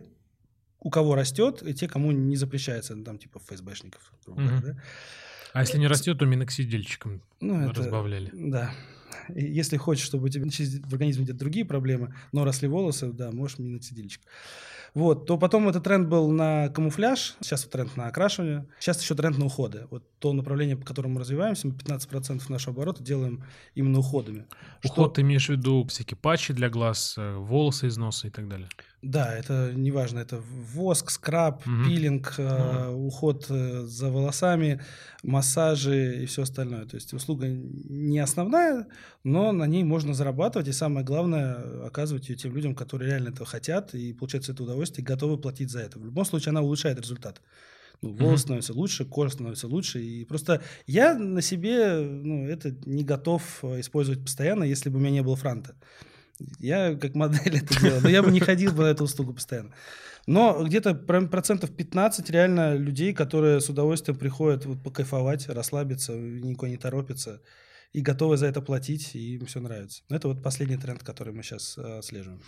у кого растет, и те, кому не запрещается, ну, там, типа ФСБшников, грубо говоря, Мгм. да. А если не растет, то миноксидильчиком Ну, это, разбавляли. Да. И Если хочешь, чтобы у тебя в организме где-то другие проблемы, но росли волосы, да, можешь миноксидильчик. Вот, то потом этот тренд был на камуфляж, сейчас вот тренд на окрашивание, сейчас еще тренд на уходы. Вот то направление, по которому мы развиваемся, мы 15% нашего оборота делаем именно уходами. Уход ты имеешь в виду всякие патчи для глаз, э, волосы из носа и так далее? Да, это неважно, это воск, скраб, Мгм. пилинг, э, уход э, за волосами, массажи и все остальное. То есть услуга не основная, но на ней можно зарабатывать, и самое главное, оказывать ее тем людям, которые реально этого хотят и получают это удовольствие, и готовы платить за это. В любом случае она улучшает результат. Ну, волос Мгм. становится лучше, кожа становится лучше. И просто я на себе ну, это не готов э, использовать постоянно, если бы у меня не было франта. Я как модель это делаю, но я бы не ходил бы на эту услугу постоянно. Но где-то прям процентов 15 реально людей, которые с удовольствием приходят вот покайфовать, расслабиться, никуда не торопятся и готовы за это платить, и им все нравится. Но это вот последний тренд, который мы сейчас э, отслеживаем.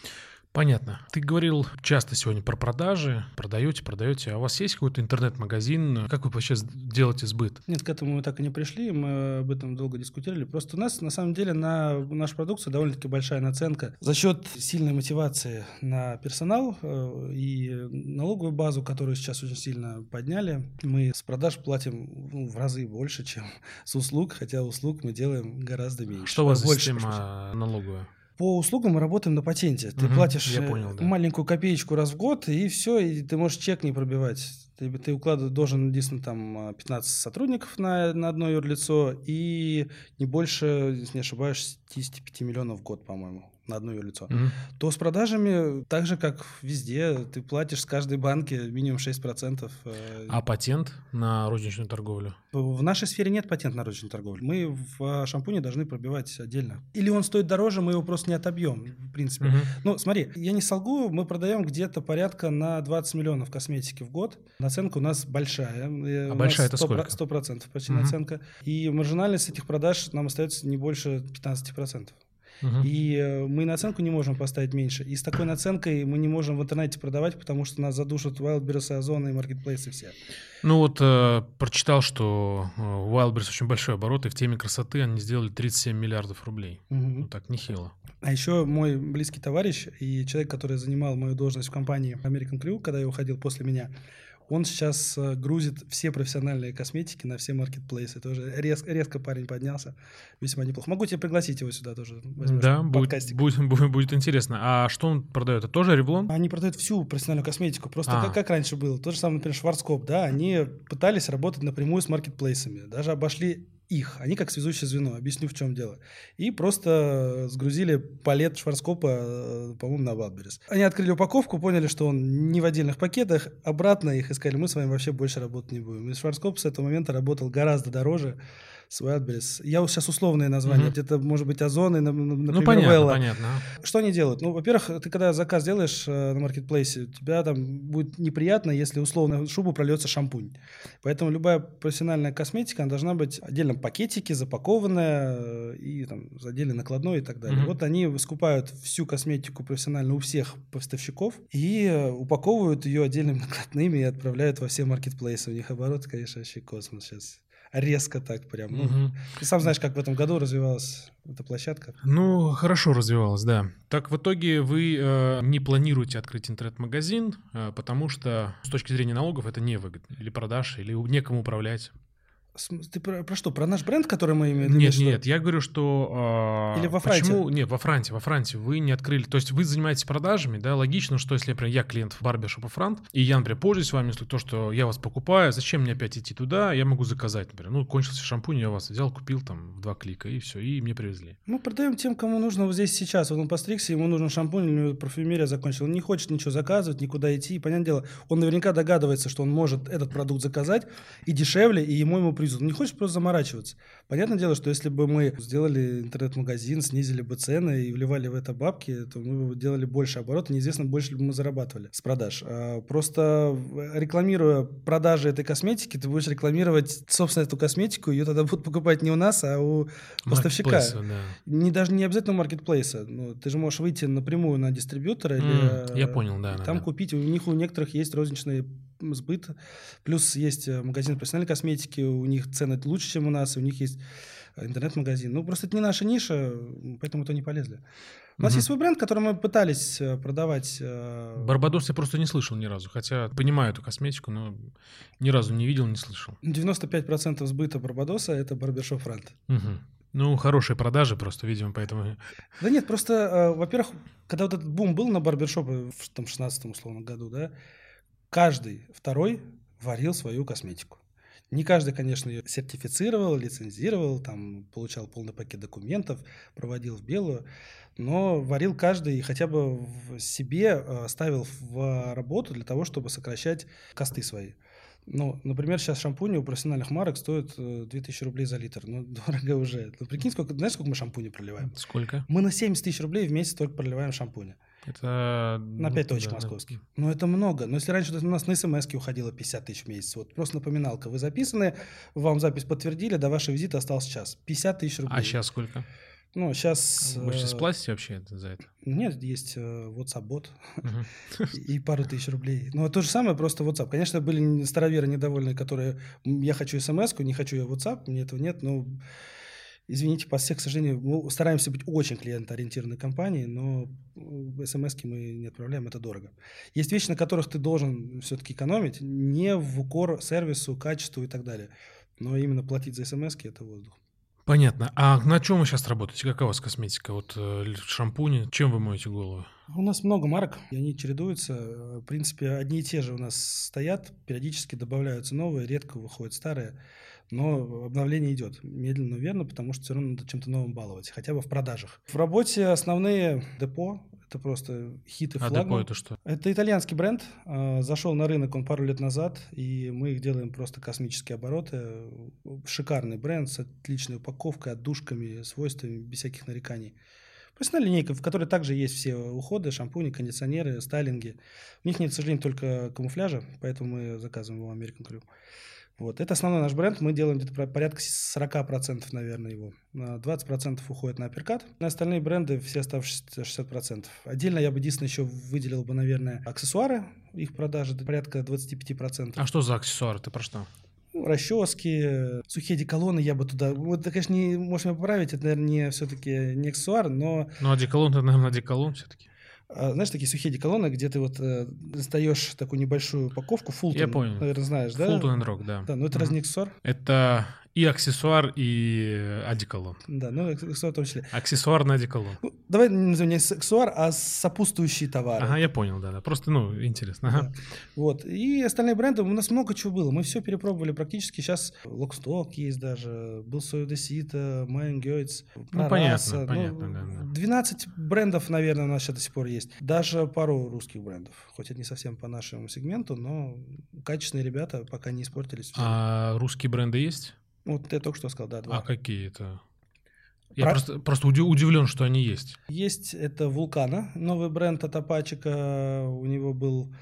Понятно. Ты говорил часто сегодня про продажи, продаете, продаете. А у вас есть какой-то интернет-магазин? Как вы вообще делаете сбыт? Нет, к этому мы так и не пришли, мы об этом долго дискутировали. Просто у нас, на самом деле, на нашу продукцию довольно-таки большая наценка. За счет сильной мотивации на персонал э, и налоговую базу, которую сейчас очень сильно подняли, мы с продаж платим ну, в разы больше, чем с услуг, хотя услуг мы делаем гораздо меньше. Что у вас Больше, система налоговая? По услугам мы работаем на патенте. Ты Мгм, платишь э, понял, да. маленькую копеечку раз в год, и все, и ты можешь чек не пробивать. Ты, ты укладывать должен, единственное, там а, 15 сотрудников на, на одно юрлицо и не больше, если не ошибаюсь, 75 миллионов в год, по-моему, на одно юрлицо. Мгм. То с продажами так же, как везде, ты платишь с каждой банки минимум 6%. э, А патент на розничную торговлю? в нашей сфере нет патента на розничную торговлю. Мы в а, шампуне должны пробивать отдельно. Или он стоит дороже, мы его просто не отобьем, в принципе. Мгм. Ну, смотри, я не солгу, мы продаем где-то порядка на 20 миллионов косметики в год. Наценка у нас большая. э, А у большая это 100%, сколько? 100% почти Мгм. наценка. И маржинальность этих продаж нам остается не больше 15%. Угу. И э, мы наценку не можем поставить меньше. И с такой наценкой мы не можем в интернете продавать, потому что нас задушат Wildberries, Озон и маркетплейсы все. Ну вот э, прочитал, что э, Wildberries очень большой оборот, и в теме красоты они сделали 37 миллиардов рублей. Угу. Ну так, нехило. А еще мой близкий товарищ и человек, который занимал мою должность в компании American Crew, когда я уходил после меня, он сейчас э, грузит все профессиональные косметики на все маркетплейсы. Тоже резко, резко парень поднялся. Весьма неплохо. Могу тебе пригласить его сюда тоже. Да, будет, будет, будет, будет интересно. А что он продает? Это тоже Revlon? Они продают всю профессиональную косметику. Просто а. как, как раньше было. То же самое, например, Schwarzkopf. Да, они пытались работать напрямую с маркетплейсами. Даже обошли их. Они как связующее звено. Объясню, в чем дело. И просто сгрузили палет Schwarzkopf'а, э, по-моему, на Wildberries. Они открыли упаковку, поняли, что он не в отдельных пакетах, обратно их искали. Мы с вами вообще больше работать не будем. И Schwarzkopf с этого момента работал гораздо дороже с Wildberries. Я сейчас условные названия, mm-hmm. где-то, может быть, Озоны, например, Ну, понятно, Вэлла. понятно. Что они делают? Ну, во-первых, ты когда заказ делаешь э, на маркетплейсе, у тебя там будет неприятно, если условно шубу прольется шампунь. Поэтому любая профессиональная косметика, она должна быть в отдельном пакетике, запакованная э, и там с отдельной накладной и так далее. Mm-hmm. Вот они скупают всю косметику профессионально у всех поставщиков и э, упаковывают ее отдельными накладными и отправляют во все маркетплейсы. У них оборот, конечно, вообще космос сейчас резко так прям. Ну, угу. Ты сам знаешь, как в этом году развивалась эта площадка. Ну, хорошо развивалась, да. Так в итоге вы э, не планируете открыть интернет-магазин, э, потому что с точки зрения налогов это невыгодно. Или продаж, или некому управлять. Ты про, про что? Про наш бренд, который мы имеем? Нет, что? нет, я говорю, что... Э, Или во Франции? Почему? Нет, во Франции, во Франции вы не открыли... То есть вы занимаетесь продажами, да, логично, что если, например, я клиент в барбершопа Франт, и я, например, пользуюсь вами, если то, что я вас покупаю, зачем мне опять идти туда, я могу заказать, например. Ну, кончился шампунь, я вас взял, купил там в два клика, и все, и мне привезли. Мы продаем тем, кому нужно вот здесь сейчас. Вот он постригся, ему нужен шампунь, у него парфюмерия закончила. Он не хочет ничего заказывать, никуда идти. И, понятное дело, он наверняка догадывается, что он может этот продукт заказать и дешевле, и ему ему Он не хочет просто заморачиваться. Понятное дело, что если бы мы сделали интернет-магазин, снизили бы цены и вливали в это бабки, то мы бы делали больше оборота, неизвестно, больше ли бы мы зарабатывали с продаж. А просто рекламируя продажи этой косметики, ты будешь рекламировать, собственно, эту косметику, ее тогда будут покупать не у нас, а у поставщика. Да. Не, даже не обязательно у маркетплейса. Ну, ты же можешь выйти напрямую на дистрибьютора. Mm, или, я понял, да. Там да. купить. У них у некоторых есть розничные сбыт. Плюс есть э, магазин профессиональной косметики, у них цены лучше, чем у нас, у них есть э, интернет-магазин. Ну, просто это не наша ниша, поэтому то не полезли. У нас угу. есть свой бренд, который мы пытались э, продавать. Барбадос я просто не слышал ни разу, хотя понимаю эту косметику, но ни разу не видел, не слышал. 95% сбыта Барбадоса – это барбершоп франт. Угу. Ну, хорошие продажи просто, видимо, поэтому... Да нет, просто, во-первых, когда вот этот бум был на барбершопы в там, 16 условно году, да, каждый второй варил свою косметику. Не каждый, конечно, ее сертифицировал, лицензировал, там, получал полный пакет документов, проводил в белую, но варил каждый и хотя бы в себе э, ставил в работу для того, чтобы сокращать косты свои. Ну, например, сейчас шампуни у профессиональных марок стоят 2000 э, рублей за литр. Ну, дорого уже. Ну, прикинь, сколько, знаешь, сколько мы шампуни проливаем? Сколько? Мы на 70 тысяч рублей в месяц только проливаем шампуня. Это... На 5 точек да, московских. Да. Ну, это много. Но если раньше у нас на смс уходило 50 тысяч в месяц, вот просто напоминалка. Вы записаны, вам запись подтвердили, до вашего визита остался час. 50 тысяч рублей. А сейчас сколько? Ну, сейчас... Вы сейчас э, платите вообще за это? Нет, есть э, WhatsApp-бот и пару тысяч рублей. Но то же самое, просто WhatsApp. Конечно, были староверы недовольные, которые... Я хочу смс не хочу я WhatsApp, мне этого нет, но Извините, по всех, к сожалению, мы стараемся быть очень клиентоориентированной компанией, но смс мы не отправляем, это дорого. Есть вещи, на которых ты должен все-таки экономить, не в укор сервису, качеству и так далее, но именно платить за смс это воздух. Понятно. А на чем вы сейчас работаете? Какая у вас косметика? Вот э, шампуни, чем вы моете голову? У нас много марок, и они чередуются. В принципе, одни и те же у нас стоят, периодически добавляются новые, редко выходят старые но обновление идет медленно, но верно, потому что все равно надо чем-то новым баловать, хотя бы в продажах. В работе основные депо, это просто хиты флагман. А депо это что? Это итальянский бренд. А, зашел на рынок он пару лет назад, и мы их делаем просто космические обороты. Шикарный бренд с отличной упаковкой, отдушками, свойствами, без всяких нареканий. Профессиональная линейка, в которой также есть все уходы, шампуни, кондиционеры, стайлинги. У них нет, к сожалению, только камуфляжа, поэтому мы заказываем его American Crew. Вот. Это основной наш бренд. Мы делаем где-то порядка 40%, наверное, его. 20% уходит на апперкат. На остальные бренды все оставшиеся 60%. Отдельно я бы единственное еще выделил бы, наверное, аксессуары. Их продажи порядка 25%. А что за аксессуары? Ты про что? Ну, расчески, сухие деколоны я бы туда... Вот, это, конечно, не, меня поправить, это, наверное, не, все-таки не аксессуар, но... Ну, одеколон, это, наверное, одеколон все-таки. А, знаешь, такие сухие деколоны, где ты вот э, достаешь такую небольшую упаковку, Фултон, Я понял. наверное, знаешь, да? Фултон Рок, да. Да, ну это не аксессуар? Это и аксессуар, и одеколон. Да, ну аксессуар в том числе. Аксессуар на одеколон. Ну, давай назовем не аксессуар, а сопутствующие товары. Ага, я понял, да, да. Просто, ну, интересно. Ага. Да. Вот. И остальные бренды, у нас много чего было. Мы все перепробовали практически. Сейчас Локсток есть даже, был Союдесита, Майн Гёйц, Ну, понятно, понятно, да, да. 12 брендов, наверное, у нас сейчас до сих пор есть. Даже пару русских брендов. Хоть это не совсем по нашему сегменту, но качественные ребята пока не испортились. А русские бренды есть? Вот я только что сказал, да, два. А какие это? Я Про- просто, просто уди- удивлен, что они есть. Есть это Вулкана, новый бренд от Апачика. У него был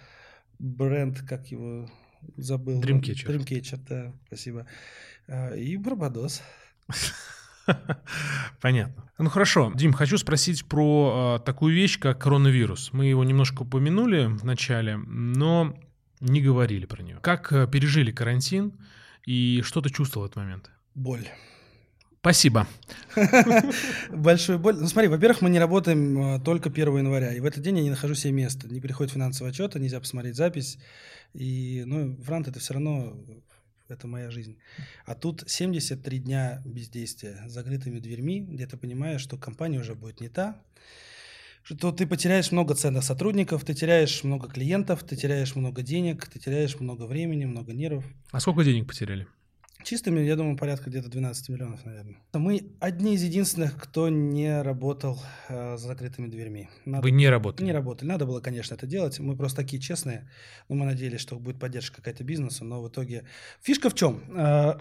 бренд, как его забыл. Dreamcatcher. Dreamcatcher, да, спасибо. А, И Барбадос. Понятно. Ну хорошо, Дим, хочу спросить про э, такую вещь, как коронавирус. Мы его немножко упомянули в начале, но не говорили про нее. Как э, пережили карантин и что ты чувствовал в этот момент? Боль. Спасибо. Большую боль. Ну смотри, во-первых, мы не работаем а, только 1 января, и в этот день я не нахожу себе места. Не приходит финансовый отчет, нельзя посмотреть запись. И, ну, франт это все равно, это моя жизнь. А тут 73 дня бездействия с закрытыми дверьми, где ты понимаешь, что компания уже будет не та, что ты потеряешь много ценных сотрудников, ты теряешь много клиентов, ты теряешь много денег, ты теряешь много времени, много нервов. А сколько денег потеряли? Чистыми, я думаю, порядка где-то 12 миллионов, наверное. Мы одни из единственных, кто не работал э, с закрытыми дверьми. Надо- Вы не работали? не работали. Надо было, конечно, это делать. Мы просто такие честные. Но мы надеялись, что будет поддержка какая-то бизнеса. Но в итоге... Фишка в чем? Э,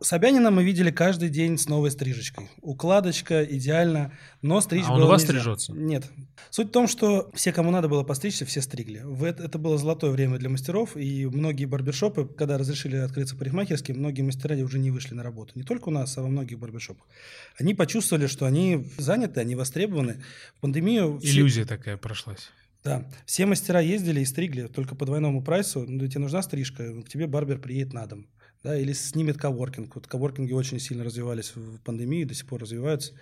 Собянина мы видели каждый день с новой стрижечкой. Укладочка идеально, но стричь А он было у вас нельзя. стрижется? Нет. Суть в том, что все, кому надо было постричься, все стригли. Это было золотое время для мастеров, и многие барбершопы, когда разрешили открыться парикмахерские, многие мастера уже не вышли на работу. Не только у нас, а во многих барбершопах. Они почувствовали, что они заняты, они востребованы. В пандемию... все- Иллюзия такая прошлась. да, все мастера ездили и стригли только по двойному прайсу. Ну, тебе нужна стрижка, к тебе барбер приедет на дом. Да, или снимет коворкинг. Вот коворкинги очень сильно развивались в пандемии, до сих пор развиваются.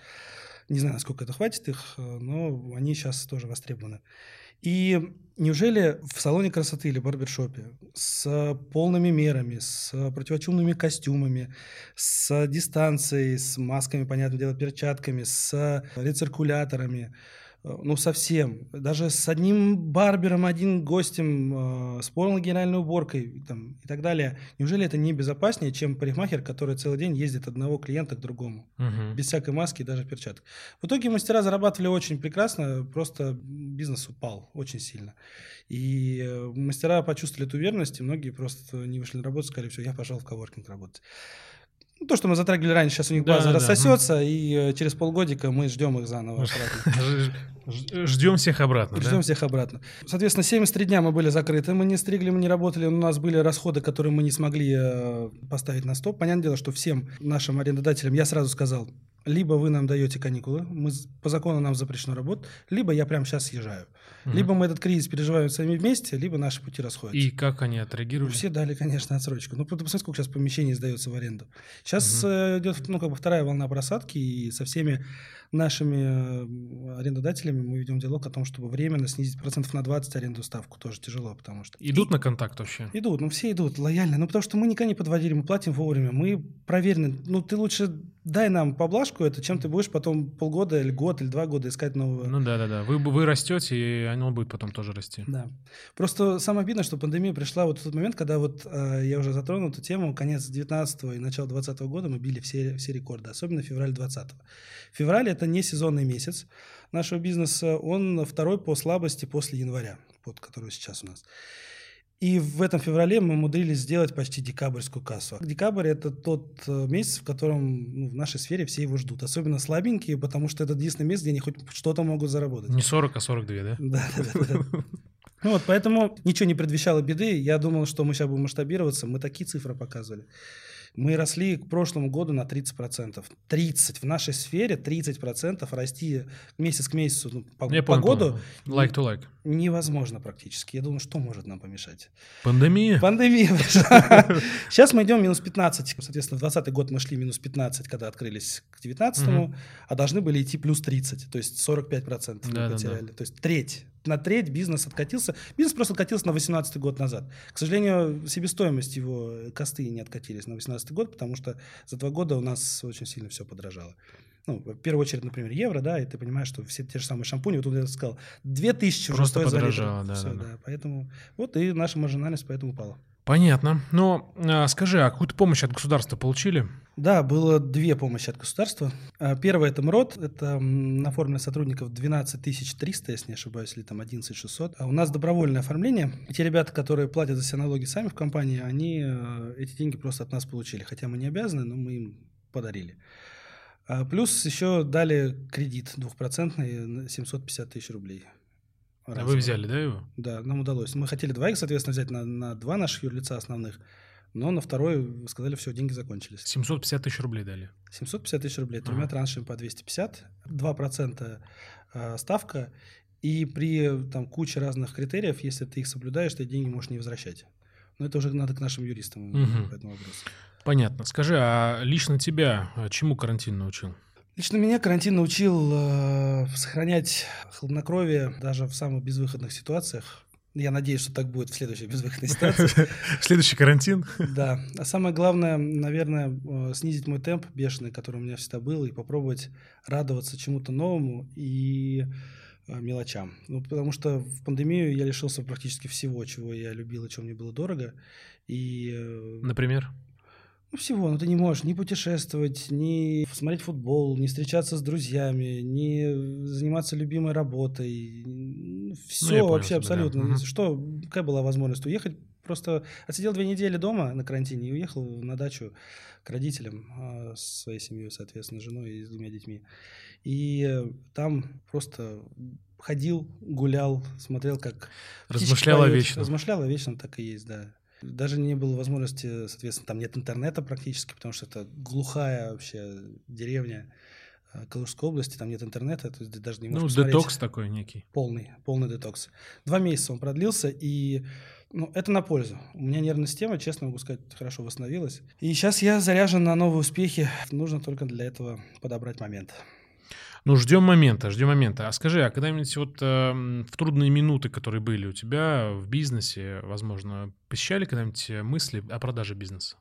Не знаю, насколько это хватит их, э, но они сейчас тоже востребованы. И неужели в салоне красоты или барбершопе с полными мерами, с противочумными костюмами, с дистанцией, с масками, понятное дело, перчатками, с рециркуляторами, ну, совсем. Даже с одним барбером, один гостем, э, с полной генеральной уборкой там, и так далее. Неужели это не безопаснее, чем парикмахер, который целый день ездит от одного клиента к другому? Мгм. Без всякой маски и даже перчаток. В итоге мастера зарабатывали очень прекрасно, просто бизнес упал очень сильно. И э, мастера почувствовали эту уверенность, и многие просто не вышли на работу, сказали, все, я пошел в коворкинг работать. Ну, то, что мы затрагивали раньше, сейчас у них Да, база да, рассосется, и э, через полгодика мы ждем их заново обратно. Ждем всех обратно, Ждем да? всех обратно. Соответственно, 73 дня мы были закрыты, мы не стригли, мы не работали, у нас были расходы, которые мы не смогли э, поставить на стоп. Понятное дело, что всем нашим арендодателям я сразу сказал, либо вы нам даете каникулы, мы, по закону нам запрещено работать, либо я прямо сейчас съезжаю. Мгм. Либо мы этот кризис переживаем сами вместе, либо наши пути расходятся. И как они отреагировали? Все дали, конечно, отсрочку. Ну, посмотри, сколько сейчас помещений сдается в аренду. Сейчас э, идет, ну, как бы вторая волна просадки, и со всеми нашими э, арендодателями мы ведем диалог о том, чтобы временно снизить процентов на 20 аренду ставку. Тоже тяжело, потому что... Идут на контакт вообще? Идут, ну все идут лояльно, ну потому что мы никогда не подводили, мы платим вовремя, мы проверены. Ну ты лучше дай нам поблажку это, чем ты будешь потом полгода или год или два года искать нового. Ну да, да, да. Вы, вы растете, и оно будет потом тоже расти. Да. Просто самое обидное, что пандемия пришла вот в тот момент, когда вот э, я уже затронул эту тему, конец 19 и начало 20 года мы били все, все рекорды, особенно февраль 20 Февраль это не сезонный месяц нашего бизнеса, он второй по слабости после января, вот, который сейчас у нас. И в этом феврале мы умудрились сделать почти декабрьскую кассу. Декабрь – это тот э, месяц, в котором ну, в нашей сфере все его ждут. Особенно слабенькие, потому что это единственный месяц, где они хоть что-то могут заработать. Не 40, а 42, да? Да, да, да. Ну вот, поэтому ничего не предвещало беды. Я думал, что мы сейчас будем масштабироваться. Мы такие цифры показывали. Мы росли к прошлому году на 30%. 30%. В нашей сфере 30% расти месяц к месяцу ну, по, Я по понял, году. Like to like. Невозможно практически. Я думаю, что может нам помешать? Пандемия? Пандемия. Сейчас мы идем минус 15. Соответственно, в 2020 год мы шли минус 15, когда открылись к 19 Мгм. а должны были идти плюс 30. То есть 45% мы Да-да-да. потеряли. То есть треть. На треть бизнес откатился. Бизнес просто откатился на 18 год назад. К сожалению, себестоимость его, э, косты не откатились на 18 год, потому что за два года у нас очень сильно все подорожало. Ну, в первую очередь, например, евро, да, и ты понимаешь, что все те же самые шампуни, вот я сказал, 2000 уже Просто литр. подорожало, да, Всё, да, да. Поэтому вот и наша маржинальность поэтому упала. Понятно. Но а, скажи, а какую-то помощь от государства получили? Да, было две помощи от государства. А, Первое – это МРОД, это на форме сотрудников 12 300, если не ошибаюсь, или там 11 600. А у нас добровольное оформление. И те ребята, которые платят за все налоги сами в компании, они э, эти деньги просто от нас получили. Хотя мы не обязаны, но мы им подарили. А Плюс еще дали кредит двухпроцентный на 750 тысяч рублей. А вы взяли, да, его? Да, нам удалось. Мы хотели двоих, соответственно, взять на, на два наших юрлица основных, но на второй сказали, все, деньги закончились. 750 тысяч рублей дали. 750 тысяч рублей, тремя Ага. траншами по 250, 2% э, ставка, и при там, куче разных критериев, если ты их соблюдаешь, ты деньги можешь не возвращать. Но это уже надо к нашим юристам Мгм. по этому вопросу. Понятно. Скажи, а лично тебя а, чему карантин научил? Лично меня карантин научил э, сохранять хладнокровие даже в самых безвыходных ситуациях. Я надеюсь, что так будет в следующей безвыходной ситуации. Следующий карантин? Да. А самое главное, наверное, э, снизить мой темп бешеный, который у меня всегда был, и попробовать радоваться чему-то новому и э, мелочам. Ну, потому что в пандемию я лишился практически всего, чего я любил и чего мне было дорого. И э, Например? Ну, всего, ну ты не можешь ни путешествовать, ни смотреть футбол, ни встречаться с друзьями, ни заниматься любимой работой. Все Ну, понял вообще да. абсолютно. Мгм. Что, какая была возможность уехать? Просто отсидел две недели дома на карантине и уехал на дачу к родителям а, со своей семьей, соответственно, женой и с двумя детьми. И там просто ходил, гулял, смотрел, как Размышлял о вечном. Размышлял о вечном, так и есть, да. Даже не было возможности, соответственно, там нет интернета практически, потому что это глухая вообще деревня э, Калужской области, там нет интернета, то есть даже не можешь Ну, посмотреть. детокс такой некий. Полный, полный детокс. Два месяца он продлился, и ну, это на пользу. У меня нервная система, честно могу сказать, хорошо восстановилась. И сейчас я заряжен на новые успехи. Нужно только для этого подобрать момент. Ну, ждем момента, ждем момента. А скажи, а когда-нибудь вот эм, в трудные минуты, которые были у тебя в бизнесе, возможно, посещали когда-нибудь э, мысли о продаже бизнеса?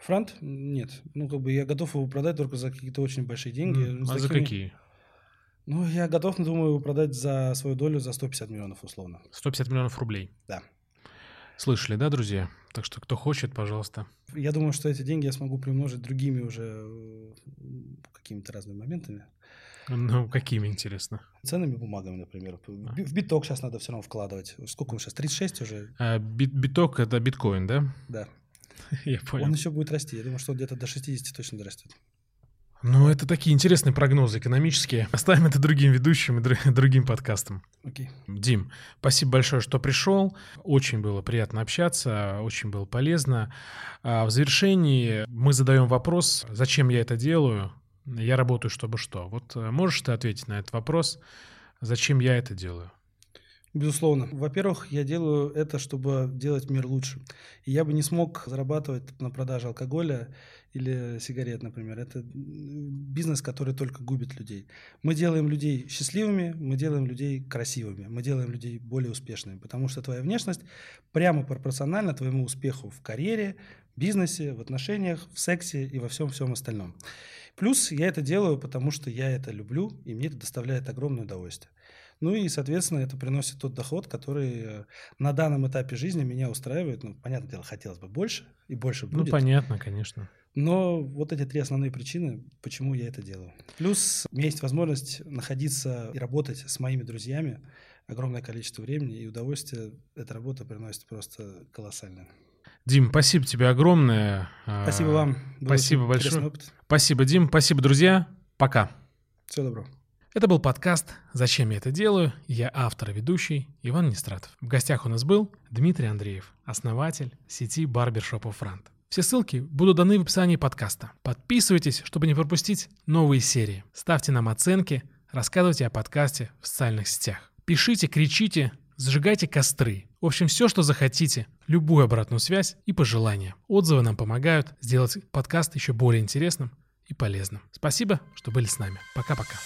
Франт? Нет. Ну, как бы я готов его продать только за какие-то очень большие деньги. С А за какие? Ну, я готов, думаю, его продать за свою долю за 150 миллионов, условно. 150 миллионов рублей. Да. Слышали, да, друзья? Так что кто хочет, пожалуйста. Я думаю, что эти деньги я смогу приумножить другими уже э, какими-то разными моментами. Ну, какими, интересно? Ценными бумагами, например. Би- В биток сейчас надо все равно вкладывать. Сколько он сейчас? 36 уже? А, бит- биток — это биткоин, да? Да. Я понял. Он еще будет расти. Я думаю, что он где-то до 60 точно дорастет. Ну, это такие интересные прогнозы экономические. Оставим это другим ведущим и дру- другим подкастам. Окей. Дим, спасибо большое, что пришел. Очень было приятно общаться, очень было полезно. А В завершении мы задаем вопрос, зачем я это делаю? Я работаю, чтобы что? Вот э, можешь ты ответить на этот вопрос, зачем я это делаю? Безусловно. Во-первых, я делаю это, чтобы делать мир лучше. И я бы не смог зарабатывать на продаже алкоголя или сигарет, например. Это бизнес, который только губит людей. Мы делаем людей счастливыми, мы делаем людей красивыми, мы делаем людей более успешными, потому что твоя внешность прямо пропорциональна твоему успеху в карьере, бизнесе, в отношениях, в сексе и во всем-всем остальном. Плюс я это делаю, потому что я это люблю, и мне это доставляет огромное удовольствие. Ну и, соответственно, это приносит тот доход, который э, на данном этапе жизни меня устраивает. Ну, понятное дело, хотелось бы больше, и больше Ну, будет. понятно, конечно. Но вот эти три основные причины, почему я это делаю. Плюс у меня есть возможность находиться и работать с моими друзьями огромное количество времени, и удовольствие эта работа приносит просто колоссальное. Дим, спасибо тебе огромное. А, Спасибо вам. Был Спасибо большое. опыт. Спасибо, Дим. Спасибо, друзья. Пока. Всего доброго. Это был подкаст «Зачем я это делаю?» Я автор и ведущий Иван Нестратов. В гостях у нас был Дмитрий Андреев, основатель сети барбершопов Франт. Все ссылки будут даны в описании подкаста. Подписывайтесь, чтобы не пропустить новые серии. Ставьте нам оценки, рассказывайте о подкасте в социальных сетях. Пишите, кричите, зажигайте костры. В общем, все, что захотите, любую обратную связь и пожелания. Отзывы нам помогают сделать подкаст еще более интересным и полезным. Спасибо, что были с нами. Пока-пока.